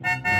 Thank you.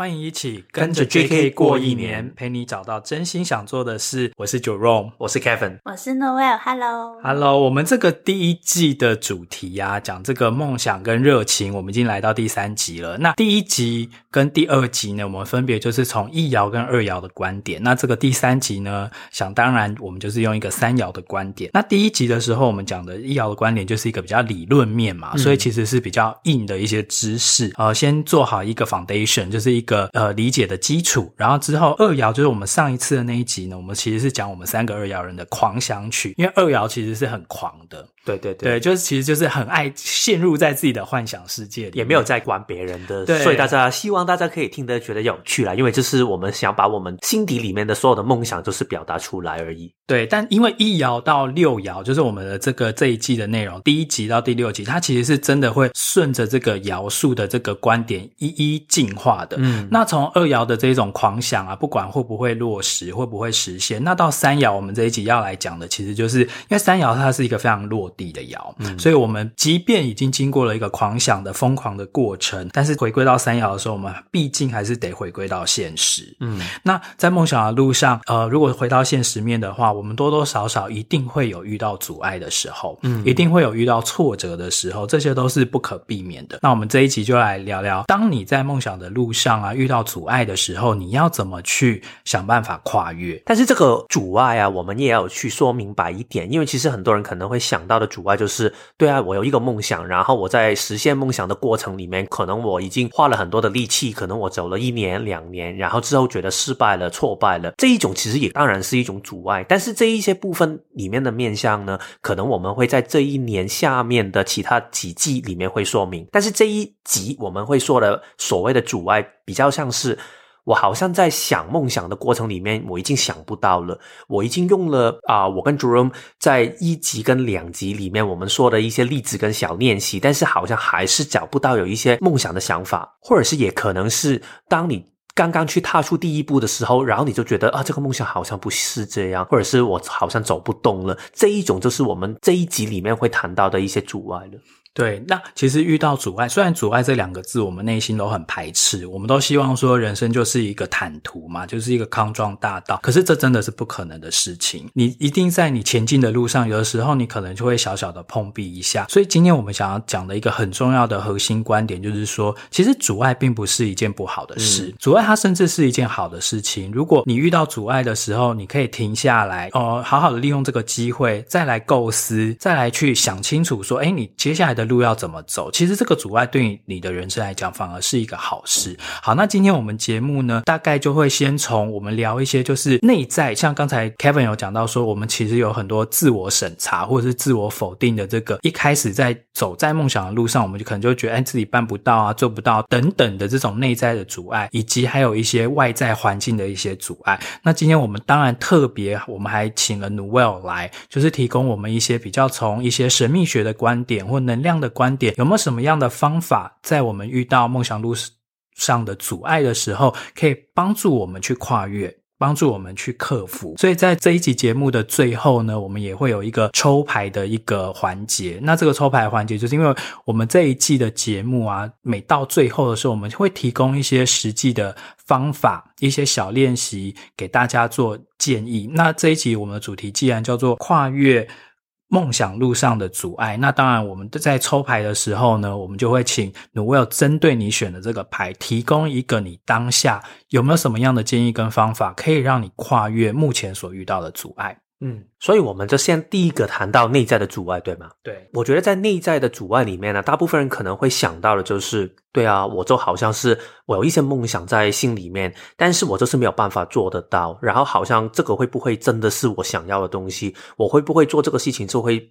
欢迎一起跟着 JK 过一年，陪你找到真心想做的事。我是 Jerome，我是 Kevin，我是 Noel。Hello，Hello。我们这个第一季的主题呀、啊，讲这个梦想跟热情，我们已经来到第三集了。那第一集跟第二集呢，我们分别就是从一爻跟二爻的观点。那这个第三集呢，想当然我们就是用一个三爻的观点。那第一集的时候，我们讲的一爻的观点就是一个比较理论面嘛，嗯、所以其实是比较硬的一些知识。呃，先做好一个 foundation，就是一个。呃理解的基础，然后之后二爻就是我们上一次的那一集呢，我们其实是讲我们三个二爻人的狂想曲，因为二爻其实是很狂的，对对对，对，就是其实就是很爱陷入在自己的幻想世界里，也没有在管别人的，对，所以大家希望大家可以听得觉得有趣啦，因为这是我们想把我们心底里面的所有的梦想就是表达出来而已。对，但因为一爻到六爻就是我们的这个这一季的内容，第一集到第六集，它其实是真的会顺着这个爻数的这个观点一一进化的，嗯。那从二爻的这种狂想啊，不管会不会落实，会不会实现，那到三爻，我们这一集要来讲的，其实就是因为三爻它是一个非常落地的爻，嗯，所以我们即便已经经过了一个狂想的疯狂的过程，但是回归到三爻的时候，我们毕竟还是得回归到现实，嗯。那在梦想的路上，呃，如果回到现实面的话，我们多多少少一定会有遇到阻碍的时候，嗯，一定会有遇到挫折的时候，这些都是不可避免的。那我们这一集就来聊聊，当你在梦想的路上啊，遇到阻碍的时候，你要怎么去想办法跨越？但是这个阻碍啊，我们也要去说明白一点，因为其实很多人可能会想到的阻碍就是，对啊，我有一个梦想，然后我在实现梦想的过程里面，可能我已经花了很多的力气，可能我走了一年两年，然后之后觉得失败了、挫败了，这一种其实也当然是一种阻碍。但是这一些部分里面的面向呢，可能我们会在这一年下面的其他几季里面会说明。但是这一集我们会说的所谓的阻碍，比较像是。我好像在想梦想的过程里面，我已经想不到了。我已经用了啊、我跟 Jerome 在一集跟两集里面我们说的一些例子跟小练习，但是好像还是找不到有一些梦想的想法，或者是也可能是当你刚刚去踏出第一步的时候，然后你就觉得啊，这个梦想好像不是这样，或者是我好像走不动了。这一种就是我们这一集里面会谈到的一些阻碍了。对，那其实遇到阻碍，虽然“阻碍”这两个字我们内心都很排斥，我们都希望说人生就是一个坦途嘛，就是一个康庄大道。可是这真的是不可能的事情。你一定在你前进的路上，有的时候你可能就会小小的碰壁一下。所以今天我们想要讲的一个很重要的核心观点，就是说，其实阻碍并不是一件不好的事，嗯、阻碍它甚至是一件好的事情。如果你遇到阻碍的时候，你可以停下来，哦、呃，好好的利用这个机会，再来构思，再来去想清楚，说，哎，你接下来的。路要怎么走？其实这个阻碍对你的人生来讲，反而是一个好事。好，那今天我们节目呢，大概就会先从我们聊一些，就是内在，像刚才 Kevin 有讲到说，我们其实有很多自我审查或者是自我否定的这个，一开始在走在梦想的路上，我们就可能就觉得，哎，自己办不到啊，做不到等等的这种内在的阻碍，以及还有一些外在环境的一些阻碍。那今天我们当然特别，我们还请了 Newell 来，就是提供我们一些比较从一些神秘学的观点或能量。这样的观点有没有什么样的方法，在我们遇到梦想路上的阻碍的时候，可以帮助我们去跨越，帮助我们去克服？所以在这一集节目的最后呢，我们也会有一个抽牌的一个环节。那这个抽牌环节，就是因为我们这一季的节目啊，每到最后的时候，我们会提供一些实际的方法，一些小练习给大家做建议。那这一集我们的主题既然叫做跨越。梦想路上的阻碍，那当然，我们在抽牌的时候呢，我们就会请 Noel 针对你选的这个牌，提供一个你当下有没有什么样的建议跟方法，可以让你跨越目前所遇到的阻碍。嗯，所以我们就先第一个谈到内在的阻碍，对吗？对，我觉得在内在的阻碍里面呢，大部分人可能会想到的就是，对啊，我就好像是我有一些梦想在心里面，但是我就是没有办法做得到，然后好像这个会不会真的是我想要的东西？我会不会做这个事情就会？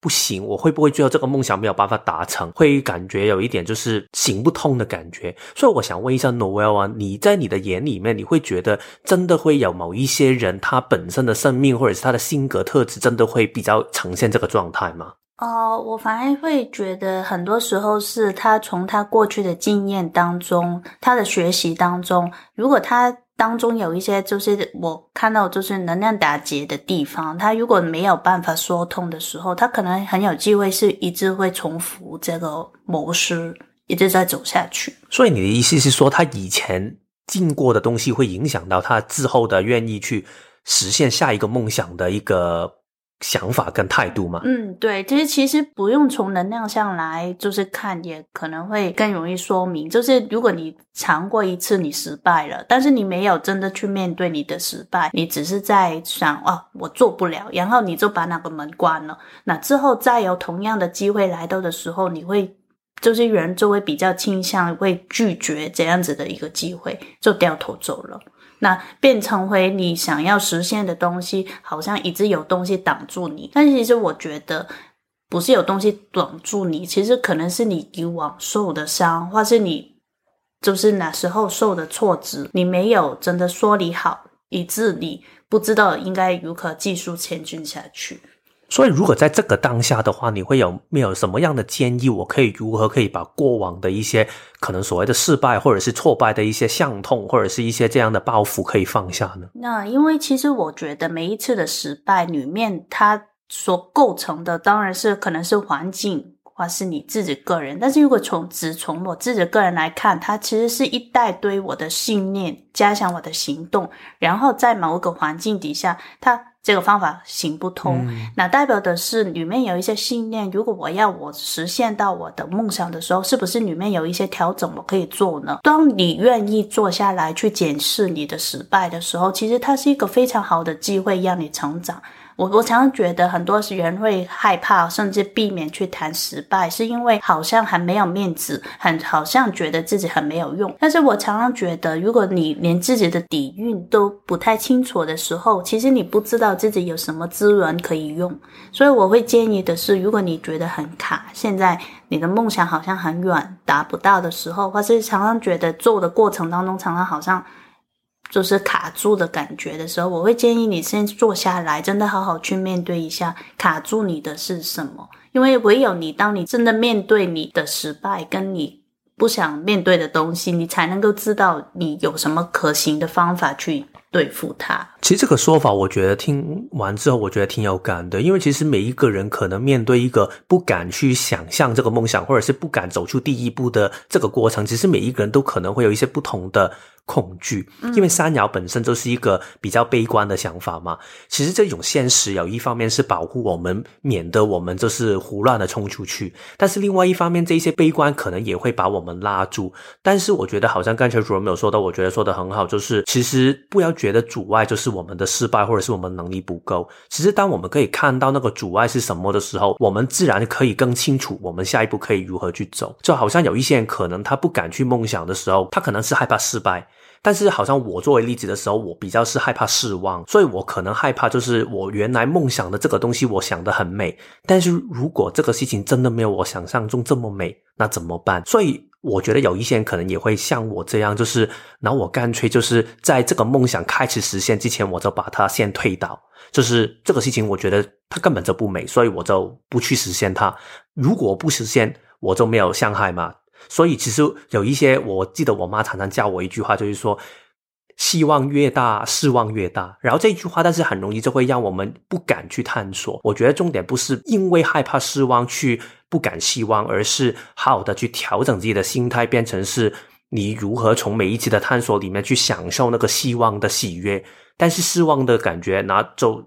不行，我会不会最后这个梦想没有办法达成？会感觉有一点就是行不通的感觉。所以我想问一下 Noel 啊，你在你的眼里面，你会觉得真的会有某一些人，他本身的生命或者是他的性格特质，真的会比较呈现这个状态吗？哦，我反而会觉得很多时候是他从他过去的经验当中，他的学习当中，如果他。当中有一些就是我看到就是能量打结的地方，他如果没有办法说通的时候，他可能很有机会是一直会重复这个模式，一直在走下去。所以你的意思是说，他以前进过的东西会影响到他之后的愿意去实现下一个梦想的一个。想法跟态度嘛，嗯，对，其实其实不用从能量上来就是看，也可能会更容易说明。就是如果你尝过一次你失败了，但是你没有真的去面对你的失败，你只是在想哦，我做不了，然后你就把那个门关了。那之后再有同样的机会来到的时候，你会就是人就会比较倾向会拒绝这样子的一个机会，就掉头走了。那变成回你想要实现的东西，好像一直有东西挡住你。但其实我觉得，不是有东西挡住你，其实可能是你以往受的伤，或是你就是那时候受的挫折，你没有真的说理好，以致你不知道应该如何继续前进下去。所以，如果在这个当下的话，你会有没有什么样的建议？我可以如何可以把过往的一些可能所谓的失败或者是挫败的一些伤痛，或者是一些这样的包袱可以放下呢？那因为其实我觉得每一次的失败里面，它所构成的当然是可能是环境或是你自己个人，但是如果从只从我自己个人来看，它其实是一大堆我的信念加强我的行动，然后在某一个环境底下，它。这个方法行不通，嗯，那代表的是里面有一些信念。如果我要我实现到我的梦想的时候，是不是里面有一些调整我可以做呢？当你愿意坐下来去检视你的失败的时候，其实它是一个非常好的机会让你成长。我我常常觉得很多人会害怕，甚至避免去谈失败，是因为好像很没有面子，很好像觉得自己很没有用。但是我常常觉得，如果你连自己的底蕴都不太清楚的时候，其实你不知道自己有什么资源可以用。所以我会建议的是，如果你觉得很卡，现在你的梦想好像很远，达不到的时候，或是常常觉得做的过程当中，常常好像。就是卡住的感觉的时候，我会建议你先坐下来，真的好好去面对一下卡住你的是什么。因为唯有你，当你真的面对你的失败，跟你不想面对的东西，你才能够知道你有什么可行的方法去对付它。其实这个说法，我觉得听完之后，我觉得挺有感的。因为其实每一个人可能面对一个不敢去想象这个梦想，或者是不敢走出第一步的这个过程，其实每一个人都可能会有一些不同的。恐惧，因为三爻本身就是一个比较悲观的想法嘛。其实这种现实有一方面是保护我们，免得我们就是胡乱的冲出去；但是另外一方面，这一些悲观可能也会把我们拉住。但是我觉得，好像刚才主任没有说到，我觉得说的很好，就是其实不要觉得阻碍就是我们的失败，或者是我们能力不够。其实当我们可以看到那个阻碍是什么的时候，我们自然可以更清楚我们下一步可以如何去走。就好像有一些人可能他不敢去梦想的时候，他可能是害怕失败。但是，好像我作为例子的时候，我比较是害怕失望，所以我可能害怕，就是我原来梦想的这个东西，我想得很美，但是如果这个事情真的没有我想象中这么美，那怎么办？所以，我觉得有一些人可能也会像我这样，就是，那我干脆就是在这个梦想开始实现之前，我就把它先推倒，就是这个事情，我觉得它根本就不美，所以我就不去实现它。如果不实现，我就没有伤害嘛。所以其实有一些，我记得我妈常常教我一句话，就是说，希望越大，失望越大。然后这句话，但是很容易就会让我们不敢去探索。我觉得重点不是因为害怕失望去不敢希望，而是好好的去调整自己的心态，变成是你如何从每一次的探索里面去享受那个希望的喜悦，但是失望的感觉，那就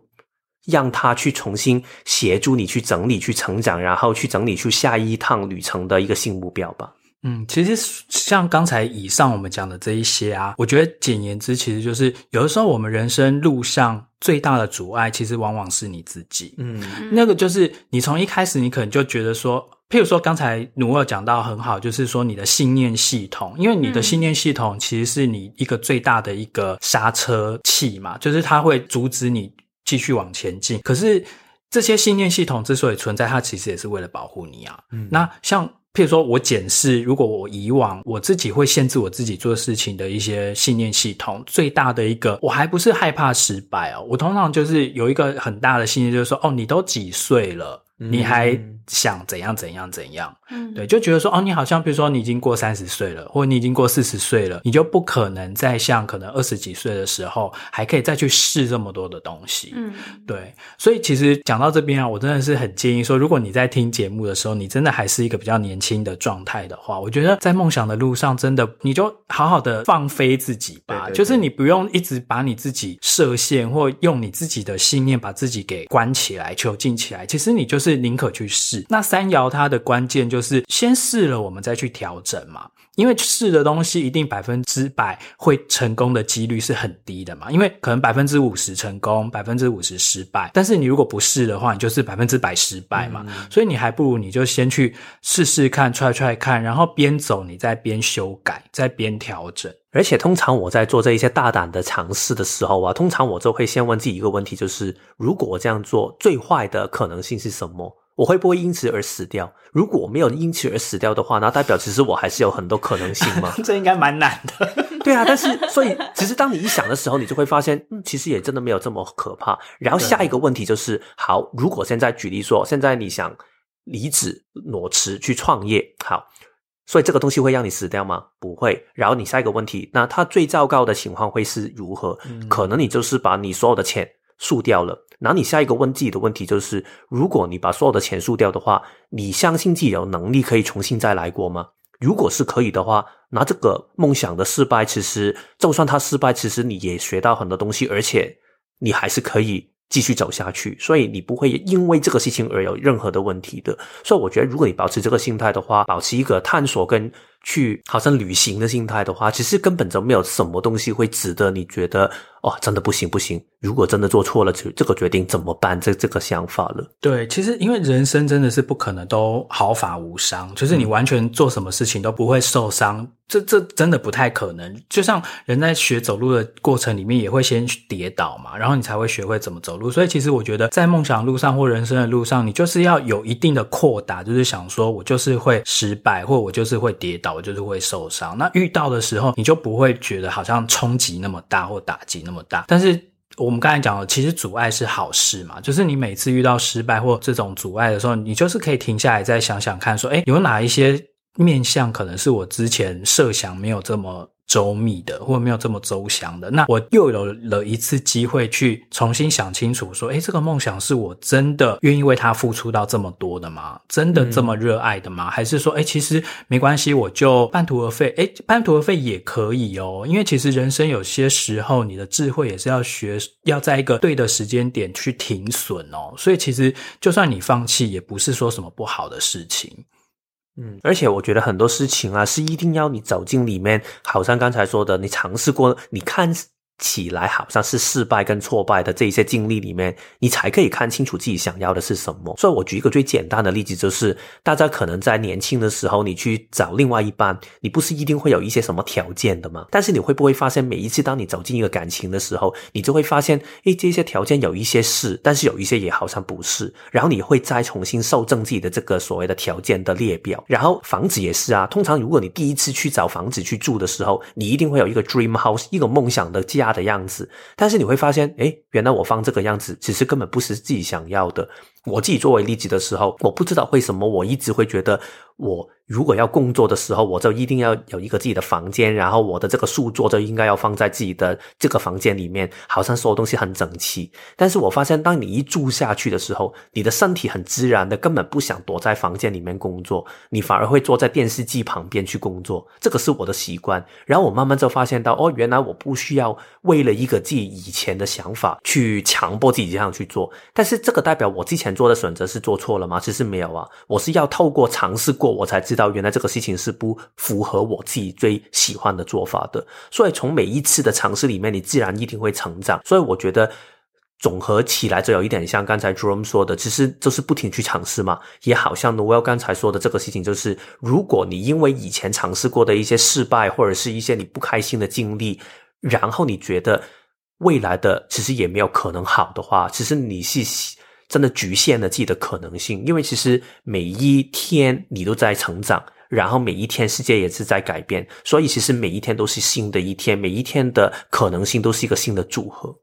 让他去重新协助你去整理、去成长，然后去整理出下一趟旅程的一个新目标吧。嗯，其实像刚才以上我们讲的这一些啊，我觉得简言之，其实就是有的时候我们人生路上最大的阻碍，其实往往是你自己。嗯，那个就是你从一开始，你可能就觉得说，譬如说刚才努尔讲到很好，就是说你的信念系统，因为你的信念系统其实是你一个最大的一个刹车器嘛，就是它会阻止你继续往前进。可是这些信念系统之所以存在，它其实也是为了保护你啊。嗯，那像。譬如说，我检视，如果我以往我自己会限制我自己做事情的一些信念系统，最大的一个，我还不是害怕失败哦。我通常就是有一个很大的信念，就是说，哦，你都几岁了，你还想怎样怎样怎样？嗯，对，就觉得说，哦，你好像比如说你已经过三十岁了，或者你已经过四十岁了，你就不可能再像可能二十几岁的时候还可以再去试这么多的东西。嗯，对，所以其实讲到这边啊，我真的是很建议说，如果你在听节目的时候，你真的还是一个比较年轻的状态的话，我觉得在梦想的路上，真的你就好好的放飞自己吧，对对对，就是你不用一直把你自己设限，或用你自己的信念把自己给关起来、囚禁起来。其实你就是宁可去试。那三爻它的关键就是先试了，我们再去调整嘛。因为试的东西一定百分之百会成功的几率是很低的嘛，因为可能百分之五十成功，百分之五十失败。但是你如果不试的话，你就是百分之百失败嘛。嗯。所以你还不如你就先去试试看，try try 看，然后边走你再边修改，再边调整。而且通常我在做这一些大胆的尝试的时候啊，通常我就会先问自己一个问题，就是如果我这样做，最坏的可能性是什么？我会不会因此而死掉？如果我没有因此而死掉的话，那代表其实我还是有很多可能性嘛。这应该蛮难的。对啊，但是所以其实当你一想的时候，你就会发现，嗯，其实也真的没有这么可怕。然后下一个问题就是，好，如果现在举例说，现在你想离职裸辞去创业，好。所以这个东西会让你死掉吗？不会。然后你下一个问题，那它最糟糕的情况会是如何？嗯，可能你就是把你所有的钱输掉了。那你下一个问自己的问题就是，如果你把所有的钱输掉的话，你相信自己有能力可以重新再来过吗？如果是可以的话，那这个梦想的失败，其实就算它失败，其实你也学到很多东西，而且你还是可以。继续走下去，所以你不会因为这个事情而有任何的问题的。所以我觉得，如果你保持这个心态的话，保持一个探索跟去好像旅行的心态的话，其实根本就没有什么东西会值得你觉得哦，真的不行不行。如果真的做错了这这个决定怎么办？这这个想法了。对，其实因为人生真的是不可能都毫发无伤，就是你完全做什么事情都不会受伤。这这真的不太可能，就像人在学走路的过程里面，也会先跌倒嘛，然后你才会学会怎么走路。所以其实我觉得，在梦想路上或人生的路上，你就是要有一定的扩大，就是想说我就是会失败，或我就是会跌倒，我就是会受伤。那遇到的时候，你就不会觉得好像冲击那么大或打击那么大。但是我们刚才讲了，其实阻碍是好事嘛，就是你每次遇到失败或这种阻碍的时候，你就是可以停下来再想想看，说，哎，有哪一些面向可能是我之前设想没有这么周密的，或者没有这么周详的，那我又有了一次机会去重新想清楚，说，诶，这个梦想是我真的愿意为它付出到这么多的吗？真的这么热爱的吗？嗯、还是说，诶，其实没关系，我就半途而废？诶，半途而废也可以哦，因为其实人生有些时候，你的智慧也是要学，要在一个对的时间点去停损哦。所以其实就算你放弃，也不是说什么不好的事情。嗯，而且我觉得很多事情啊，是一定要你走进里面，好像刚才说的，你尝试过，你看。起来好像是失败跟挫败的这一些经历里面，你才可以看清楚自己想要的是什么。所以我举一个最简单的例子，就是大家可能在年轻的时候，你去找另外一半，你不是一定会有一些什么条件的吗？但是你会不会发现，每一次当你走进一个感情的时候，你就会发现，诶，这些条件有一些是，但是有一些也好像不是。然后你会再重新修正自己的这个所谓的条件的列表。然后房子也是啊，通常如果你第一次去找房子去住的时候，你一定会有一个 dream house，一个梦想的家的样子，但是你会发现，诶，原来我放这个样子，其实根本不是自己想要的。我自己作为例子的时候，我不知道为什么我一直会觉得我。如果要工作的时候，我就一定要有一个自己的房间，然后我的这个书桌就应该要放在自己的这个房间里面，好像所有东西很整齐。但是我发现，当你一住下去的时候，你的身体很自然的根本不想躲在房间里面工作，你反而会坐在电视机旁边去工作。这个是我的习惯。然后我慢慢就发现到，哦，原来我不需要为了一个自己以前的想法去强迫自己这样去做。但是这个代表我之前做的选择是做错了吗？其实没有啊，我是要透过尝试过，我才知道。到原来这个事情是不符合我自己最喜欢的做法的，所以从每一次的尝试里面，你自然一定会成长。所以我觉得总合起来，就有一点像刚才 Jerome 说的，其实就是不停去尝试嘛。也好像 Noel 刚才说的这个事情，就是如果你因为以前尝试过的一些失败，或者是一些你不开心的经历，然后你觉得未来的其实也没有可能好的话，其实你是。真的局限了自己的可能性，因为其实每一天你都在成长，然后每一天世界也是在改变，所以其实每一天都是新的一天，每一天的可能性都是一个新的组合。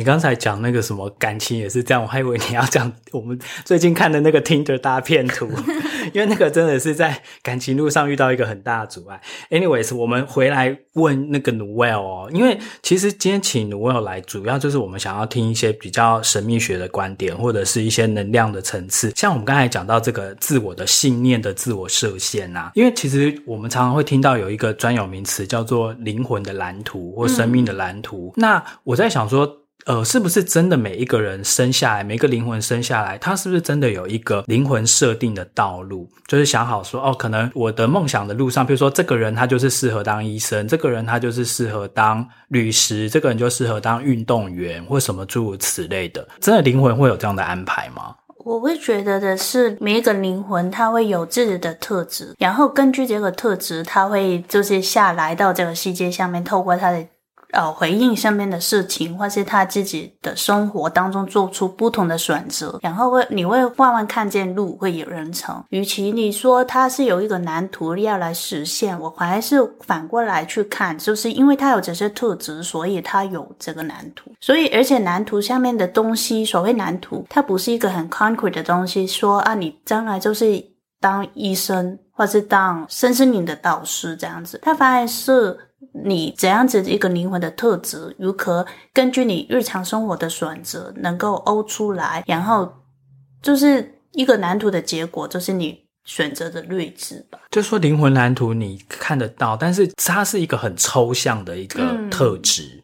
你刚才讲那个什么感情也是这样，我还以为你要讲我们最近看的那个 Tinder 大片图，因为那个真的是在感情路上遇到一个很大的阻碍。Anyways，我们回来问那个 Noelle 哦，因为其实今天请 Noelle 来，主要就是我们想要听一些比较神秘学的观点，或者是一些能量的层次。像我们刚才讲到这个自我的信念的自我设限啊，因为其实我们常常会听到有一个专有名词叫做灵魂的蓝图或生命的蓝图。嗯、那我在想说。呃，是不是真的每一个人生下来，每个灵魂生下来，他是不是真的有一个灵魂设定的道路？就是想好说，哦，可能我的梦想的路上，比如说这个人他就是适合当医生，这个人他就是适合当律师，这个人就适合当运动员或什么诸如此类的。真的灵魂会有这样的安排吗？我会觉得的是，每一个灵魂他会有自己的特质，然后根据这个特质，他会就是下来到这个世界上面，透过他的。呃，回应身边的事情，或是他自己的生活当中做出不同的选择，然后会你会慢慢看见路会有人成。与其你说他是有一个蓝图要来实现，我还是反过来去看，就是因为他有这些特质，所以他有这个蓝图。所以，而且蓝图下面的东西，所谓蓝图，它不是一个很 concrete 的东西，说啊，你将来就是当医生，或是当身心灵的导师这样子，它反而是。你怎样子一个灵魂的特质，如何根据你日常生活的选择，能够欧出来，然后就是一个蓝图的结果，就是你选择的睿智吧。就说灵魂蓝图你看得到，但是它是一个很抽象的一个特质。嗯、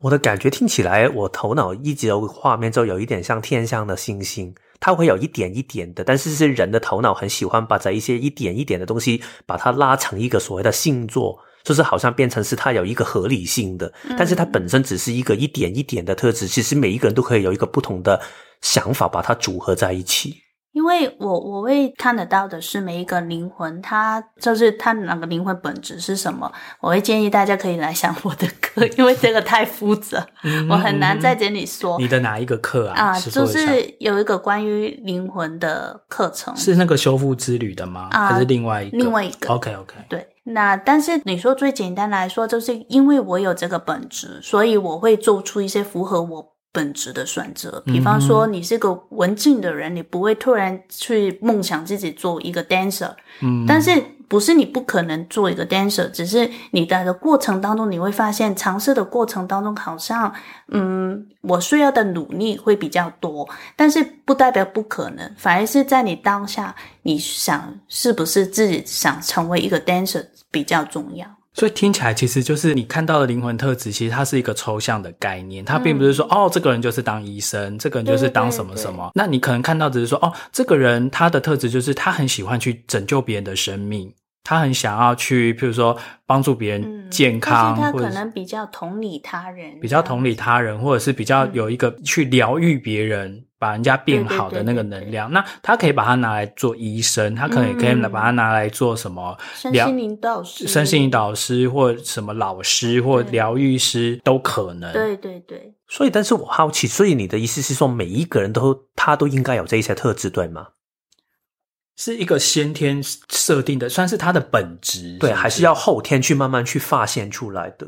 我的感觉听起来，我头脑一直有画面，就有一点像天上的星星，它会有一点一点的，但是是人的头脑很喜欢把这一些一点一点的东西，把它拉成一个所谓的星座。就是好像变成是它有一个合理性的，但是它本身只是一个一点一点的特质。其实每一个人都可以有一个不同的想法，把它组合在一起。因为我我会看得到的是每一个灵魂，它就是它那个灵魂本质是什么。我会建议大家可以来上我的课，因为这个太复杂，我很难在这里说。你的哪一个课啊？啊，就是有一个关于灵魂的课程，是那个修复之旅的吗？啊，还是另外一个？另外一个。OK OK，对。那但是你说最简单来说，就是因为我有这个本质，所以我会做出一些符合我本质的选择。比方说，你是个文静的人，你不会突然去梦想自己做一个 dancer。嗯，但是。不是你不可能做一个 dancer，只是你的过程当中，你会发现尝试的过程当中，好像嗯，我需要的努力会比较多，但是不代表不可能，反而是在你当下，你想是不是自己想成为一个 dancer 比较重要。所以听起来其实就是你看到的灵魂特质，其实它是一个抽象的概念，它并不是说、嗯、哦，这个人就是当医生，这个人就是当什么什么。对对对，那你可能看到只是说哦，这个人他的特质就是他很喜欢去拯救别人的生命。他很想要去，譬如说帮助别人健康，嗯、但是他可能比较同理他人，比较同理他人，或者是比较有一个去疗愈别人、嗯、把人家变好的那个能量。那他可以把它拿来做医生，他可能也可以把它拿来做什么？身心灵导师、身心灵导师或什么老师或疗愈师都可能。对对对。所以，但是我好奇，所以你的意思是说，每一个人都他都应该有这一些特质，对吗？是一个先天设定的，算是它的本质，是是对，还是要后天去慢慢去发现出来的？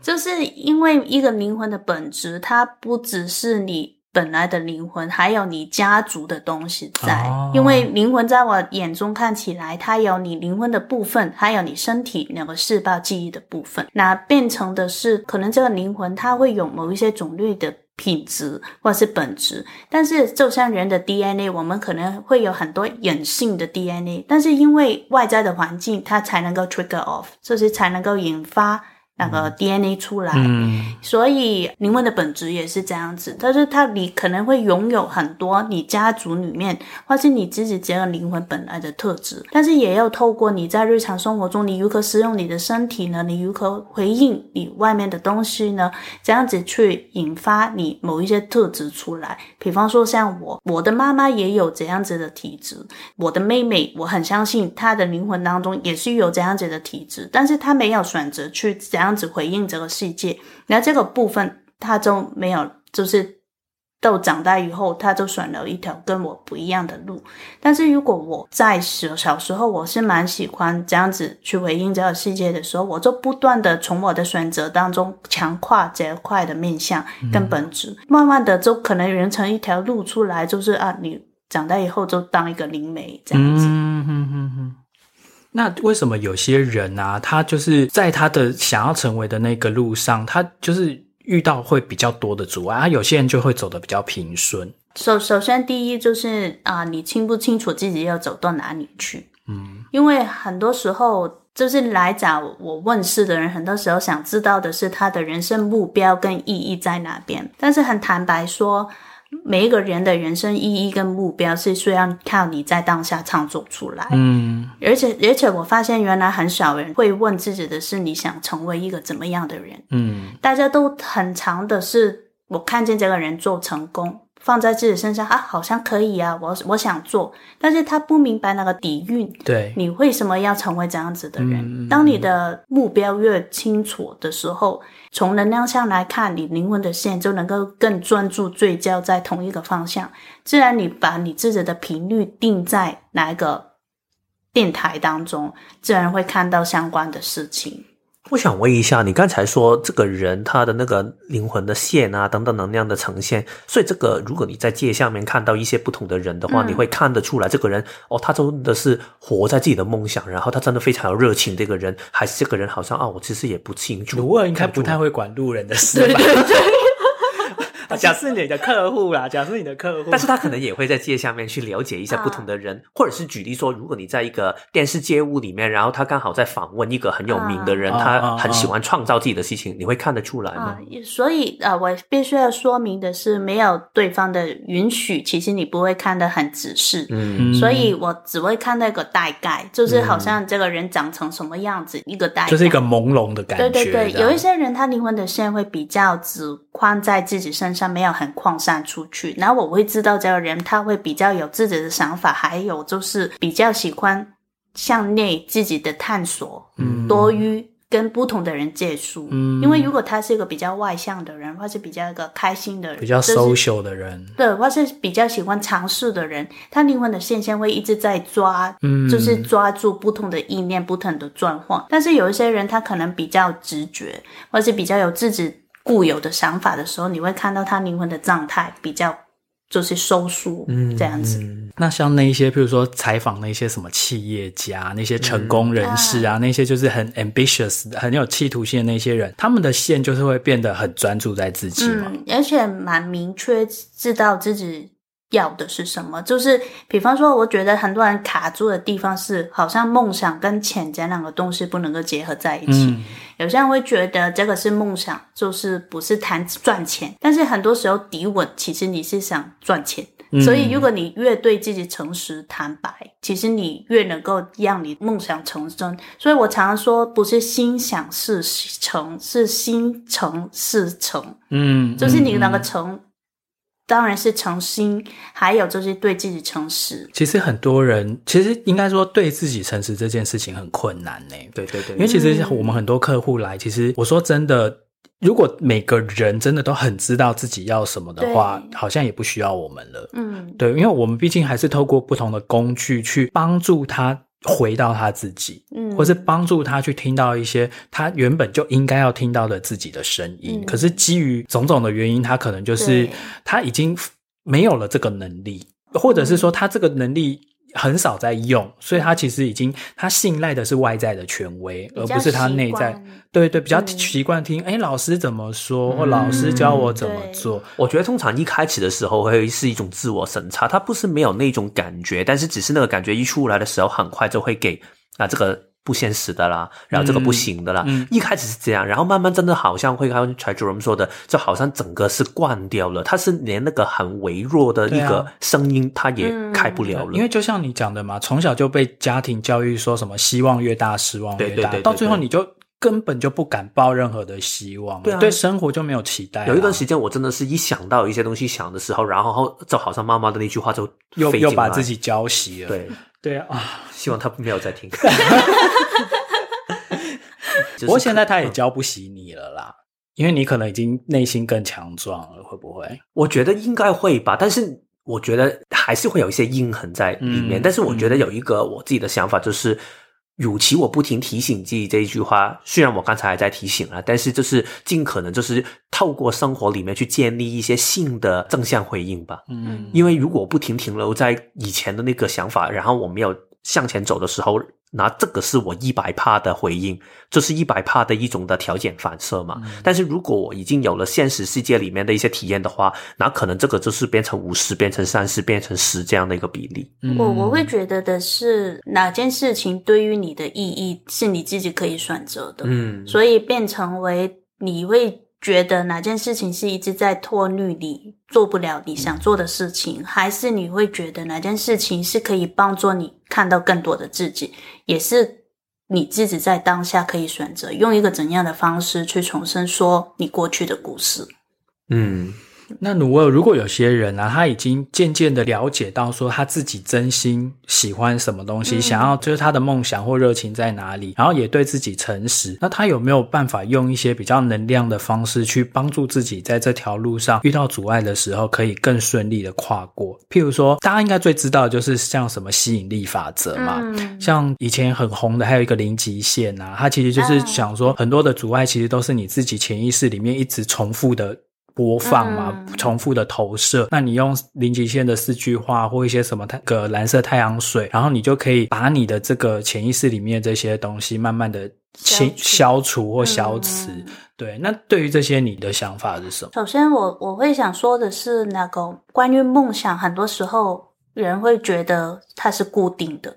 就是因为一个灵魂的本质，它不只是你本来的灵魂，还有你家族的东西在。哦、因为灵魂在我眼中看起来，它有你灵魂的部分，还有你身体那个细胞记忆的部分。那变成的是，可能这个灵魂它会有某一些种类的。品质或是本质，但是就像人的 DNA，我们可能会有很多隐性的 DNA，但是因为外在的环境，它才能够 trigger off，就是才能够引发。那个 DNA 出来，嗯，所以灵魂的本质也是这样子。但是它你可能会拥有很多你家族里面，或是你自己这个灵魂本来的特质，但是也要透过你在日常生活中，你如何使用你的身体呢？你如何回应你外面的东西呢？这样子去引发你某一些特质出来。比方说像我，我的妈妈也有这样子的体质，我的妹妹，我很相信她的灵魂当中也是有这样子的体质，但是她没有选择去这样。这样子回应这个世界，那这个部分他就没有，就是到长大以后，他就选了一条跟我不一样的路。但是如果我在小小时候，我是蛮喜欢这样子去回应这个世界的时候，我就不断的从我的选择当中强化这块的面向跟本质，嗯、慢慢的就可能形成一条路出来，就是啊，你长大以后就当一个灵媒这样子。那为什么有些人啊，他就是在他的想要成为的那个路上，他就是。遇到会比较多的阻碍，啊，有些人就会走得比较平顺。首首先，第一就是啊，你清不清楚自己要走到哪里去？嗯，因为很多时候就是来找我问事的人，很多时候想知道的是他的人生目标跟意义在哪边。但是很坦白说。每一个人的人生意义跟目标是需要靠你在当下创作出来。嗯，而且而且我发现原来很少人会问自己的是你想成为一个怎么样的人。嗯，大家都很常的是我看见这个人做成功。放在自己身上啊，好像可以啊，我我想做，但是他不明白那个底蕴。对，你为什么要成为这样子的人？嗯、当你的目标越清楚的时候，从能量上来看，你灵魂的线就能够更专注聚焦在同一个方向。自然，你把你自己的频率定在哪一个电台当中，自然会看到相关的事情。我想问一下，你刚才说这个人他的那个灵魂的线啊，等等能量的呈现，所以这个如果你在界下面看到一些不同的人的话，嗯、你会看得出来这个人哦，他真的是活在自己的梦想，然后他真的非常有热情。这个人还是这个人好像啊、哦，我其实也不清楚。卢尔应该不太会管路人的事吧？假设你的客户啦，假设你的客户，但是他可能也会在界下面去了解一下不同的人，啊、或者是举例说，如果你在一个电视街屋里面，然后他刚好在访问一个很有名的人，啊、他很喜欢创造自己的事情，啊、你会看得出来吗？啊、所以呃，我必须要说明的是，没有对方的允许，其实你不会看得很仔细。嗯，所以我只会看那个大概，就是好像这个人长成什么样子，嗯、一个大概，就是一个朦胧的感觉。对对对，有一些人他灵魂的线会比较只框在自己身上。没有很扩散出去，然后我会知道这个人他会比较有自己的想法，还有就是比较喜欢向内自己的探索，嗯，多于跟不同的人接触，嗯，因为如果他是一个比较外向的人，或是比较一个开心的人，比较 social 的人，就是，对，或是比较喜欢尝试的人，他灵魂的线线会一直在抓，嗯，就是抓住不同的意念、不同的状况。但是有一些人他可能比较直觉，或是比较有自己。固有的想法的时候，你会看到他灵魂的状态比较就是收缩，嗯，这样子。那像那一些，譬如说采访那些什么企业家、那些成功人士啊，嗯、那些就是很 ambitious、很有企图心的那些人，他们的线就是会变得很专注在自己嘛，嗯，而且蛮明确知道自己要的是什么。就是比方说，我觉得很多人卡住的地方是，好像梦想跟钱这两个东西不能够结合在一起。嗯有些人会觉得这个是梦想，就是不是谈赚钱，但是很多时候底稳，其实你是想赚钱。嗯、所以如果你越对自己诚实坦白，其实你越能够让你梦想成真。所以我常常说，不是心想事成，是心诚事成。嗯，就是你那个诚。嗯当然是诚心，还有就是对自己诚实。其实很多人，其实应该说对自己诚实这件事情很困难呢。对对对，因为其实我们很多客户来，其实我说真的，如果每个人真的都很知道自己要什么的话，好像也不需要我们了。嗯，对，因为我们毕竟还是透过不同的工具去帮助他。回到他自己，嗯，或是帮助他去听到一些他原本就应该要听到的自己的声音。嗯，可是基于种种的原因，他可能就是他已经没有了这个能力，或者是说他这个能力。很少在用，所以他其实已经他信赖的是外在的权威，而不是他内在。对对，比较习惯听，哎、嗯，老师怎么说，或老师教我怎么做。我觉得通常一开始的时候会是一种自我审查，他不是没有那种感觉，但是只是那个感觉一出来的时候，很快就会给啊这个。不现实的啦，然后这个不行的啦。一开始是这样，然后慢慢真的好像会像柴主任说的，就好像整个是关掉了，他是连那个很微弱的一个声音，他也开不了了。因为就像你讲的嘛，从小就被家庭教育说什么希望越大，失望越大，对对对对对，到最后你就根本就不敢抱任何的希望，对，啊、对生活就没有期待。有一段时间，我真的是一想到一些东西想的时候，然后就好像妈妈的那句话就又又把自己浇熄了。对对啊，希望他没有在听。不过现在他也教不习你了啦，因为你可能已经内心更强壮了，会不会？我觉得应该会吧，但是我觉得还是会有一些印痕在里面。嗯、但是我觉得有一个我自己的想法，就是，与、嗯、其我不停提醒自己这一句话，虽然我刚才还在提醒了，但是就是尽可能就是透过生活里面去建立一些性的正向回应吧。嗯，因为如果不停停留在以前的那个想法，然后我没有向前走的时候。那这个是我一百帕的回应，这是一百帕的一种的条件反射嘛。嗯、但是如果我已经有了现实世界里面的一些体验的话，那可能这个就是变成五十，变成三十，变成十这样的一个比例。嗯、我我会觉得的是，哪件事情对于你的意义是你自己可以选择的。嗯，所以变成为你会。觉得哪件事情是一直在拖累你做不了你想做的事情，还是你会觉得哪件事情是可以帮助你看到更多的自己，也是你自己在当下可以选择用一个怎样的方式去重申说你过去的故事。嗯。那如果如果有些人啊，他已经渐渐的了解到说他自己真心喜欢什么东西，嗯、想要就是他的梦想或热情在哪里，然后也对自己诚实，那他有没有办法用一些比较能量的方式去帮助自己在这条路上遇到阻碍的时候，可以更顺利的跨过？譬如说，大家应该最知道的就是像什么吸引力法则嘛，嗯、像以前很红的还有一个零极限啊，它其实就是想说很多的阻碍其实都是你自己潜意识里面一直重复的。播放嘛，嗯、重复的投射。那你用零极限的四句话或一些什么太个蓝色太阳水，然后你就可以把你的这个潜意识里面这些东西慢慢的清消除或消磁。嗯、对，那对于这些你的想法是什么？首先我，我我会想说的是，那个关于梦想，很多时候人会觉得它是固定的。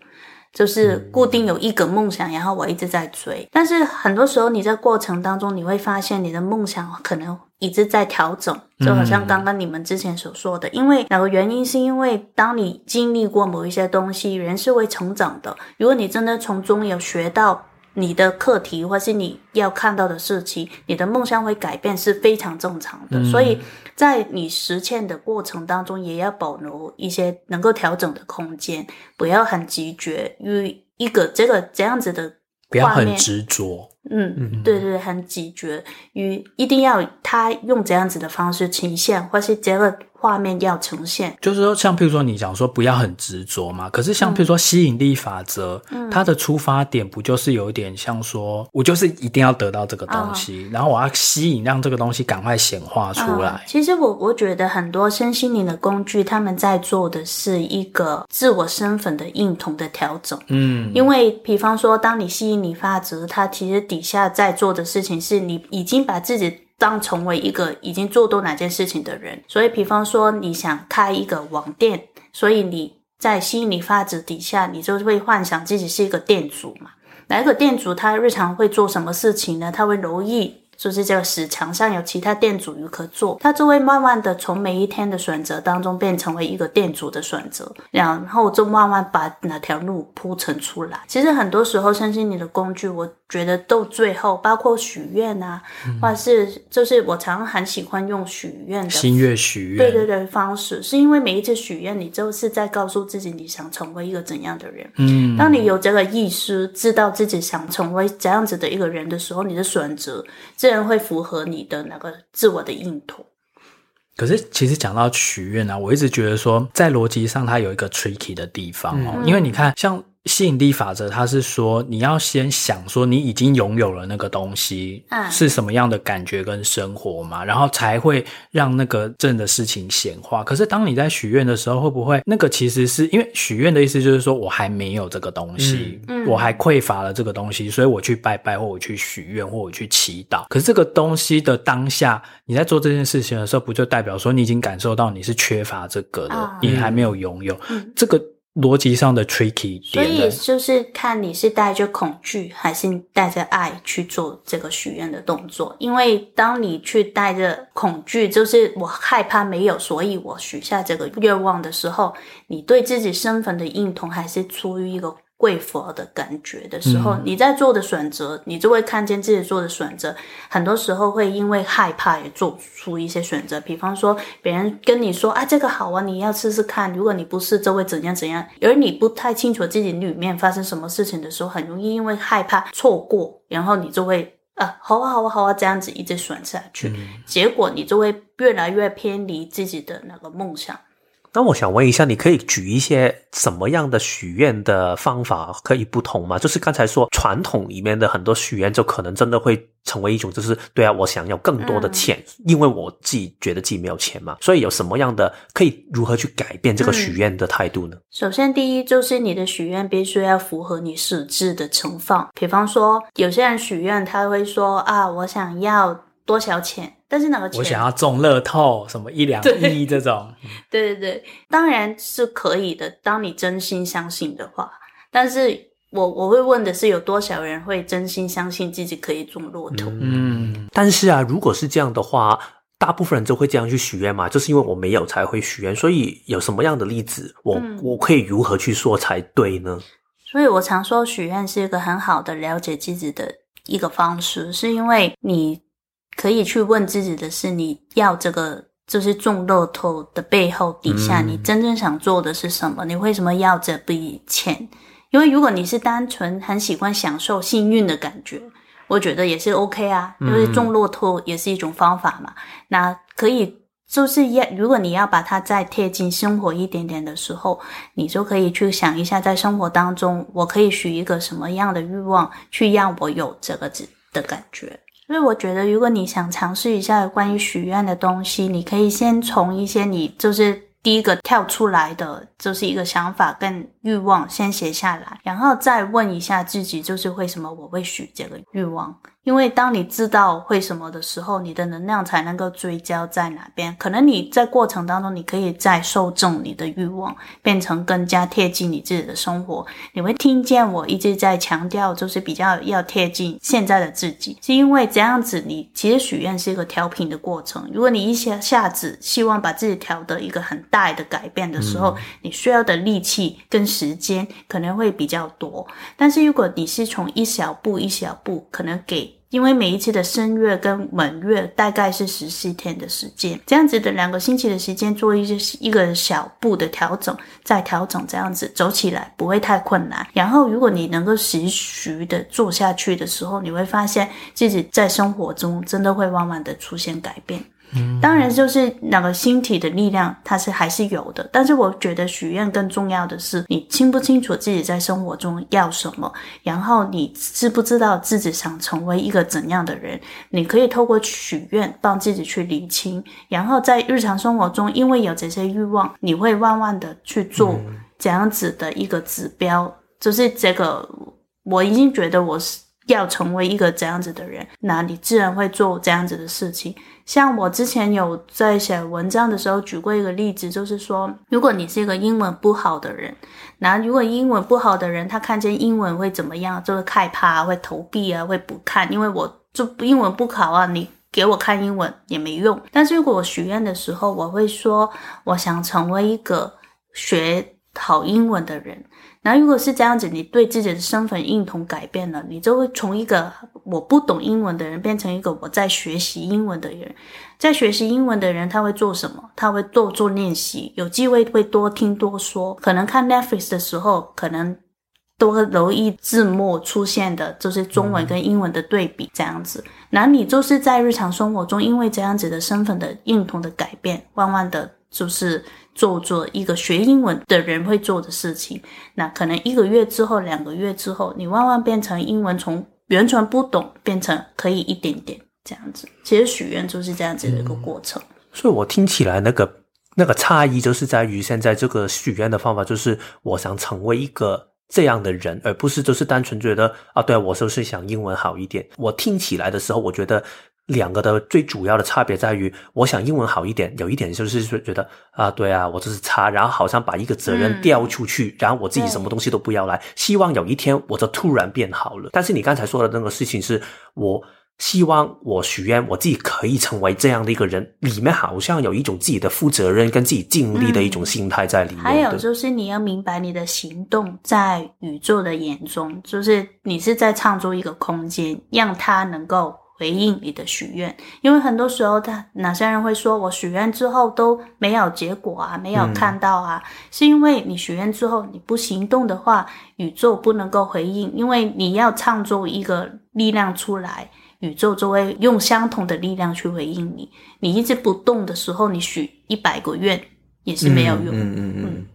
就是固定有一个梦想，然后我一直在追。但是很多时候你在过程当中，你会发现你的梦想可能一直在调整，就好像刚刚你们之前所说的。因为哪个原因？是因为当你经历过某一些东西，人是会成长的。如果你真的从中有学到。你的课题，或是你要看到的事情，你的梦想会改变是非常正常的。嗯、所以在你实践的过程当中，也要保留一些能够调整的空间，不要很急决于一个这个这样子的不要很执着。嗯，嗯对，对对，很急决于一定要他用这样子的方式呈现，或是这个。画面要呈现，就是说，像譬如说，你讲说不要很执着嘛。可是像譬如说吸引力法则，嗯、它的出发点不就是有一点像说，我就是一定要得到这个东西，哦、然后我要吸引让这个东西赶快显化出来。哦、其实我我觉得很多身心灵的工具，他们在做的是一个自我身份的认同的调整。嗯，因为比方说，当你吸引力法则，它其实底下在做的事情是你已经把自己。当成为一个已经做多哪件事情的人，所以，比方说你想开一个网店，所以你在吸引力法则底下，你就会幻想自己是一个店主嘛。哪一个店主他日常会做什么事情呢？他会留意。就是这个市场上有其他店主与可做，他就会慢慢的从每一天的选择当中变成为一个店主的选择，然后就慢慢把哪条路铺成出来。其实很多时候，相信你的工具，我觉得到最后，包括许愿啊，嗯、或者是就是我常常很喜欢用许愿的心愿许愿，对对对方式，是因为每一次许愿，你就是在告诉自己你想成为一个怎样的人。嗯，当你有这个意识，知道自己想成为这样子的一个人的时候，你的选择会符合你的那个自我的认同。可是，其实讲到许愿啊，我一直觉得说，在逻辑上它有一个 tricky 的地方哦，嗯、因为你看，像。吸引力法则，它是说你要先想说你已经拥有了那个东西，是什么样的感觉跟生活嘛，然后才会让那个正的事情显化。可是当你在许愿的时候，会不会那个其实是因为许愿的意思就是说我还没有这个东西，嗯，我还匮乏了这个东西，所以我去拜拜或我去许愿或我去祈祷。可是这个东西的当下，你在做这件事情的时候，不就代表说你已经感受到你是缺乏这个的，你还没有拥有这个。逻辑上的 tricky 点，所以就是看你是带着恐惧还是带着爱去做这个许愿的动作。因为当你去带着恐惧，就是我害怕没有，所以我许下这个愿望的时候，你对自己身份的认同还是出于一个。匮乏的感觉的时候，你在做的选择，你就会看见自己做的选择，很多时候会因为害怕也做出一些选择。比方说，别人跟你说啊，这个好啊，你要试试看。如果你不试，就会怎样怎样。而你不太清楚自己里面发生什么事情的时候，很容易因为害怕错过，然后你就会。啊，好啊，好啊，好啊，这样子一直选下去，嗯、结果你就会越来越偏离自己的那个梦想。那我想问一下，你可以举一些什么样的许愿的方法可以不同吗？就是刚才说传统里面的很多许愿，就可能真的会成为一种，就是对啊，我想要更多的钱，嗯、因为我自己觉得自己没有钱嘛。所以有什么样的可以如何去改变这个许愿的态度呢？嗯、首先，第一就是你的许愿必须要符合你实质的情况。比方说，有些人许愿他会说啊，我想要多少钱。但是那个钱，我想要中乐透，什么一两亿这种，对对对，当然是可以的。当你真心相信的话，但是我我会问的是，有多少人会真心相信自己可以中乐透？嗯，但是啊，如果是这样的话，大部分人都会这样去许愿嘛，就是因为我没有才会许愿。所以有什么样的例子，我、嗯、我可以如何去说才对呢？所以我常说，许愿是一个很好的了解自己的一个方式，是因为你。可以去问自己的是，你要这个就是中乐透的背后底下，你真正想做的是什么？嗯、你为什么要这笔钱？因为如果你是单纯很喜欢享受幸运的感觉，我觉得也是 OK 啊，因为中乐透也是一种方法嘛。嗯、那可以就是要，如果你要把它再贴近生活一点点的时候，你就可以去想一下，在生活当中，我可以许一个什么样的欲望，去让我有这个的感觉。所以我觉得，如果你想尝试一下关于许愿的东西，你可以先从一些你就是第一个跳出来的，就是一个想法跟欲望先写下来，然后再问一下自己，就是为什么我会许这个欲望。因为当你知道为什么的时候，你的能量才能够聚焦在哪边。可能你在过程当中，你可以再受众你的欲望，变成更加贴近你自己的生活。你会听见我一直在强调，就是比较要贴近现在的自己，是因为这样子，你其实许愿是一个调频的过程。如果你一下下子希望把自己调得一个很大的改变的时候，你需要的力气跟时间可能会比较多。但是如果你是从一小步一小步，可能给因为每一次的声乐跟满月大概是十四天的时间，这样子的两个星期的时间做一些一个小步的调整，再调整，这样子走起来不会太困难。然后，如果你能够持续的做下去的时候，你会发现自己在生活中真的会慢慢的出现改变。当然，就是那个心体的力量，它是还是有的。但是，我觉得许愿更重要的是，你清不清楚自己在生活中要什么，然后你知不知道自己想成为一个怎样的人？你可以透过许愿帮自己去理清，然后在日常生活中，因为有这些欲望，你会慢慢的去做这样子的一个指标，就是这个，我已经觉得我是要成为一个这样子的人，那你自然会做这样子的事情。像我之前有在写文章的时候举过一个例子，就是说，如果你是一个英文不好的人，那如果英文不好的人他看见英文会怎么样？就会害怕，会逃避啊，会不看，因为我就英文不好啊，你给我看英文也没用。但是如果我许愿的时候，我会说，我想成为一个学好英文的人。那如果是这样子，你对自己的身份认同改变了，你就会从一个我不懂英文的人变成一个我在学习英文的人。在学习英文的人，他会做什么？他会多做练习，有机会会多听多说。可能看 Netflix 的时候，可能多留意字幕出现的，就是中文跟英文的对比，这样子。那你就是在日常生活中，因为这样子的身份的认同的改变，慢慢的就是。做做一个学英文的人会做的事情，那可能一个月之后、两个月之后，你慢慢变成英文从完全不懂变成可以一点点这样子。其实许愿就是这样子的一个过程。所以我听起来那个那个差异就是在于现在这个许愿的方法，就是我想成为一个这样的人，而不是就是单纯觉得啊，对，我就是想英文好一点。我听起来的时候，我觉得。两个的最主要的差别在于，我想英文好一点，有一点就是说觉得啊，对啊，我这是差，然后好像把一个责任掉出去，嗯、然后我自己什么东西都不要来，希望有一天我就突然变好了。但是你刚才说的那个事情是，我希望我许愿我自己可以成为这样的一个人，里面好像有一种自己的负责任跟自己尽力的一种心态在里面。嗯、还有就是你要明白，你的行动在宇宙的眼中，就是你是在创作一个空间，让它能够。回应你的许愿，因为很多时候他哪些人会说，我许愿之后都没有结果啊，没有看到啊，嗯、是因为你许愿之后你不行动的话，宇宙不能够回应，因为你要创作一个力量出来，宇宙就会用相同的力量去回应你。你一直不动的时候，你许一百个愿也是没有用。嗯嗯嗯。嗯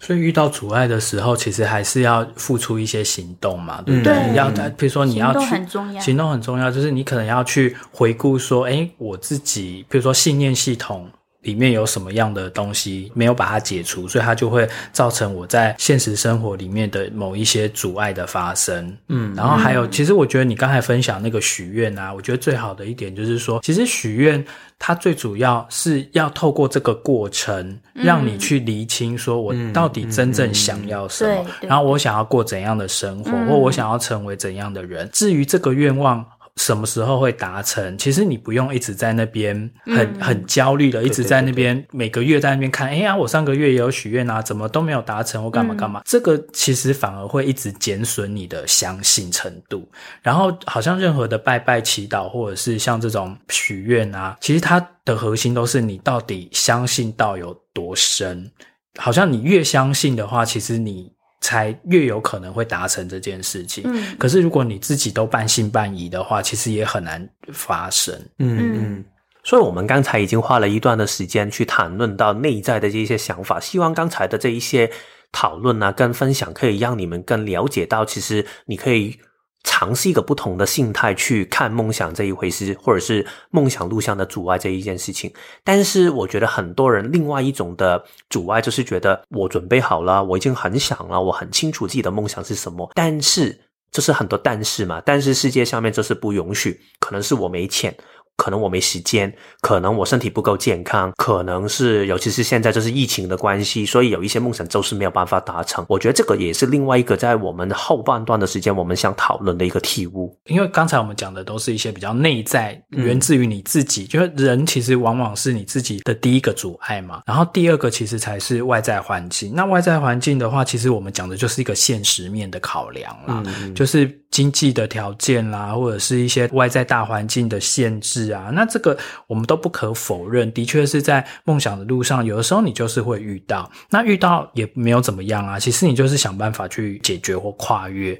所以遇到阻碍的时候，其实还是要付出一些行动嘛，对不对？嗯，要，比如说你要去，行动很重要。行动很重要，就是你可能要去回顾说，哎，我自己，比如说信念系统。里面有什么样的东西没有把它解除，所以它就会造成我在现实生活里面的某一些阻碍的发生。嗯，然后还有，其实我觉得你刚才分享那个许愿啊，我觉得最好的一点就是说，其实许愿它最主要是要透过这个过程，让你去厘清说我到底真正想要什么，然后我想要过怎样的生活，或我想要成为怎样的人。至于这个愿望。什么时候会达成？其实你不用一直在那边很、嗯、很焦虑的，一直在那边每个月在那边看。哎呀，我上个月也有许愿啊，怎么都没有达成，我干嘛干嘛？嗯、这个其实反而会一直减损你的相信程度。然后好像任何的拜拜祈祷，或者是像这种许愿啊，其实它的核心都是你到底相信到有多深。好像你越相信的话，其实你。才越有可能会达成这件事情。嗯，可是如果你自己都半信半疑的话，其实也很难发生。嗯嗯，所以我们刚才已经花了一段的时间去谈论到内在的这些想法，希望刚才的这一些讨论啊跟分享，可以让你们更了解到，其实你可以。尝试一个不同的心态去看梦想这一回事，或者是梦想路上的阻碍这一件事情。但是，我觉得很多人另外一种的阻碍就是觉得我准备好了，我已经很想了，我很清楚自己的梦想是什么。但是，这是很多但是嘛？但是世界上面这是不允许，可能是我没钱。可能我没时间，可能我身体不够健康，可能是尤其是现在就是疫情的关系，所以有一些梦想就是没有办法达成。我觉得这个也是另外一个在我们后半段的时间我们想讨论的一个体悟。因为刚才我们讲的都是一些比较内在，源自于你自己，嗯、就是人其实往往是你自己的第一个阻碍嘛，然后第二个其实才是外在环境。那外在环境的话，其实我们讲的就是一个现实面的考量啦，嗯、就是经济的条件啦，或者是一些外在大环境的限制。啊，那这个我们都不可否认，的确是在梦想的路上，有的时候你就是会遇到，那遇到也没有怎么样啊，其实你就是想办法去解决或跨越，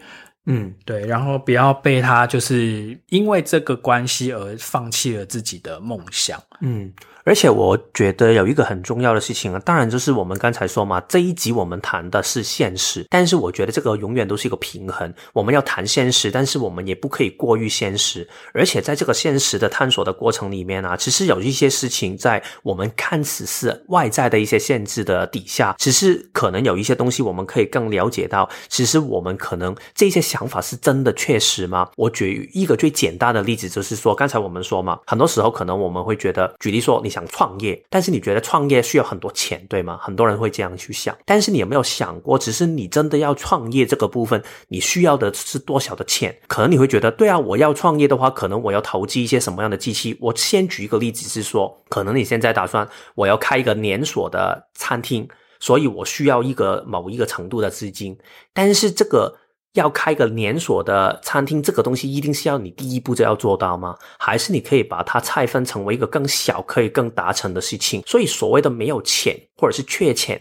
嗯，对，然后不要被他就是因为这个关系而放弃了自己的梦想，嗯。而且我觉得有一个很重要的事情啊，当然就是我们刚才说嘛，这一集我们谈的是现实，但是我觉得这个永远都是一个平衡。我们要谈现实，但是我们也不可以过于现实。而且在这个现实的探索的过程里面啊，其实有一些事情在我们看似是外在的一些限制的底下，其实可能有一些东西我们可以更了解到，其实我们可能这些想法是真的确实吗？我举一个最简单的例子，就是说刚才我们说嘛，很多时候可能我们会觉得，举例说你。想创业，但是你觉得创业需要很多钱，对吗？很多人会这样去想。但是你有没有想过，只是你真的要创业这个部分，你需要的是多少的钱？可能你会觉得，对啊，我要创业的话，可能我要投资一些什么样的机器？我先举一个例子是说，可能你现在打算我要开一个连锁的餐厅，所以我需要一个某一个程度的资金，但是这个。要开个连锁的餐厅，这个东西一定是要你第一步就要做到吗？还是你可以把它拆分成为一个更小、可以更达成的事情？所以所谓的没有钱，或者是缺钱。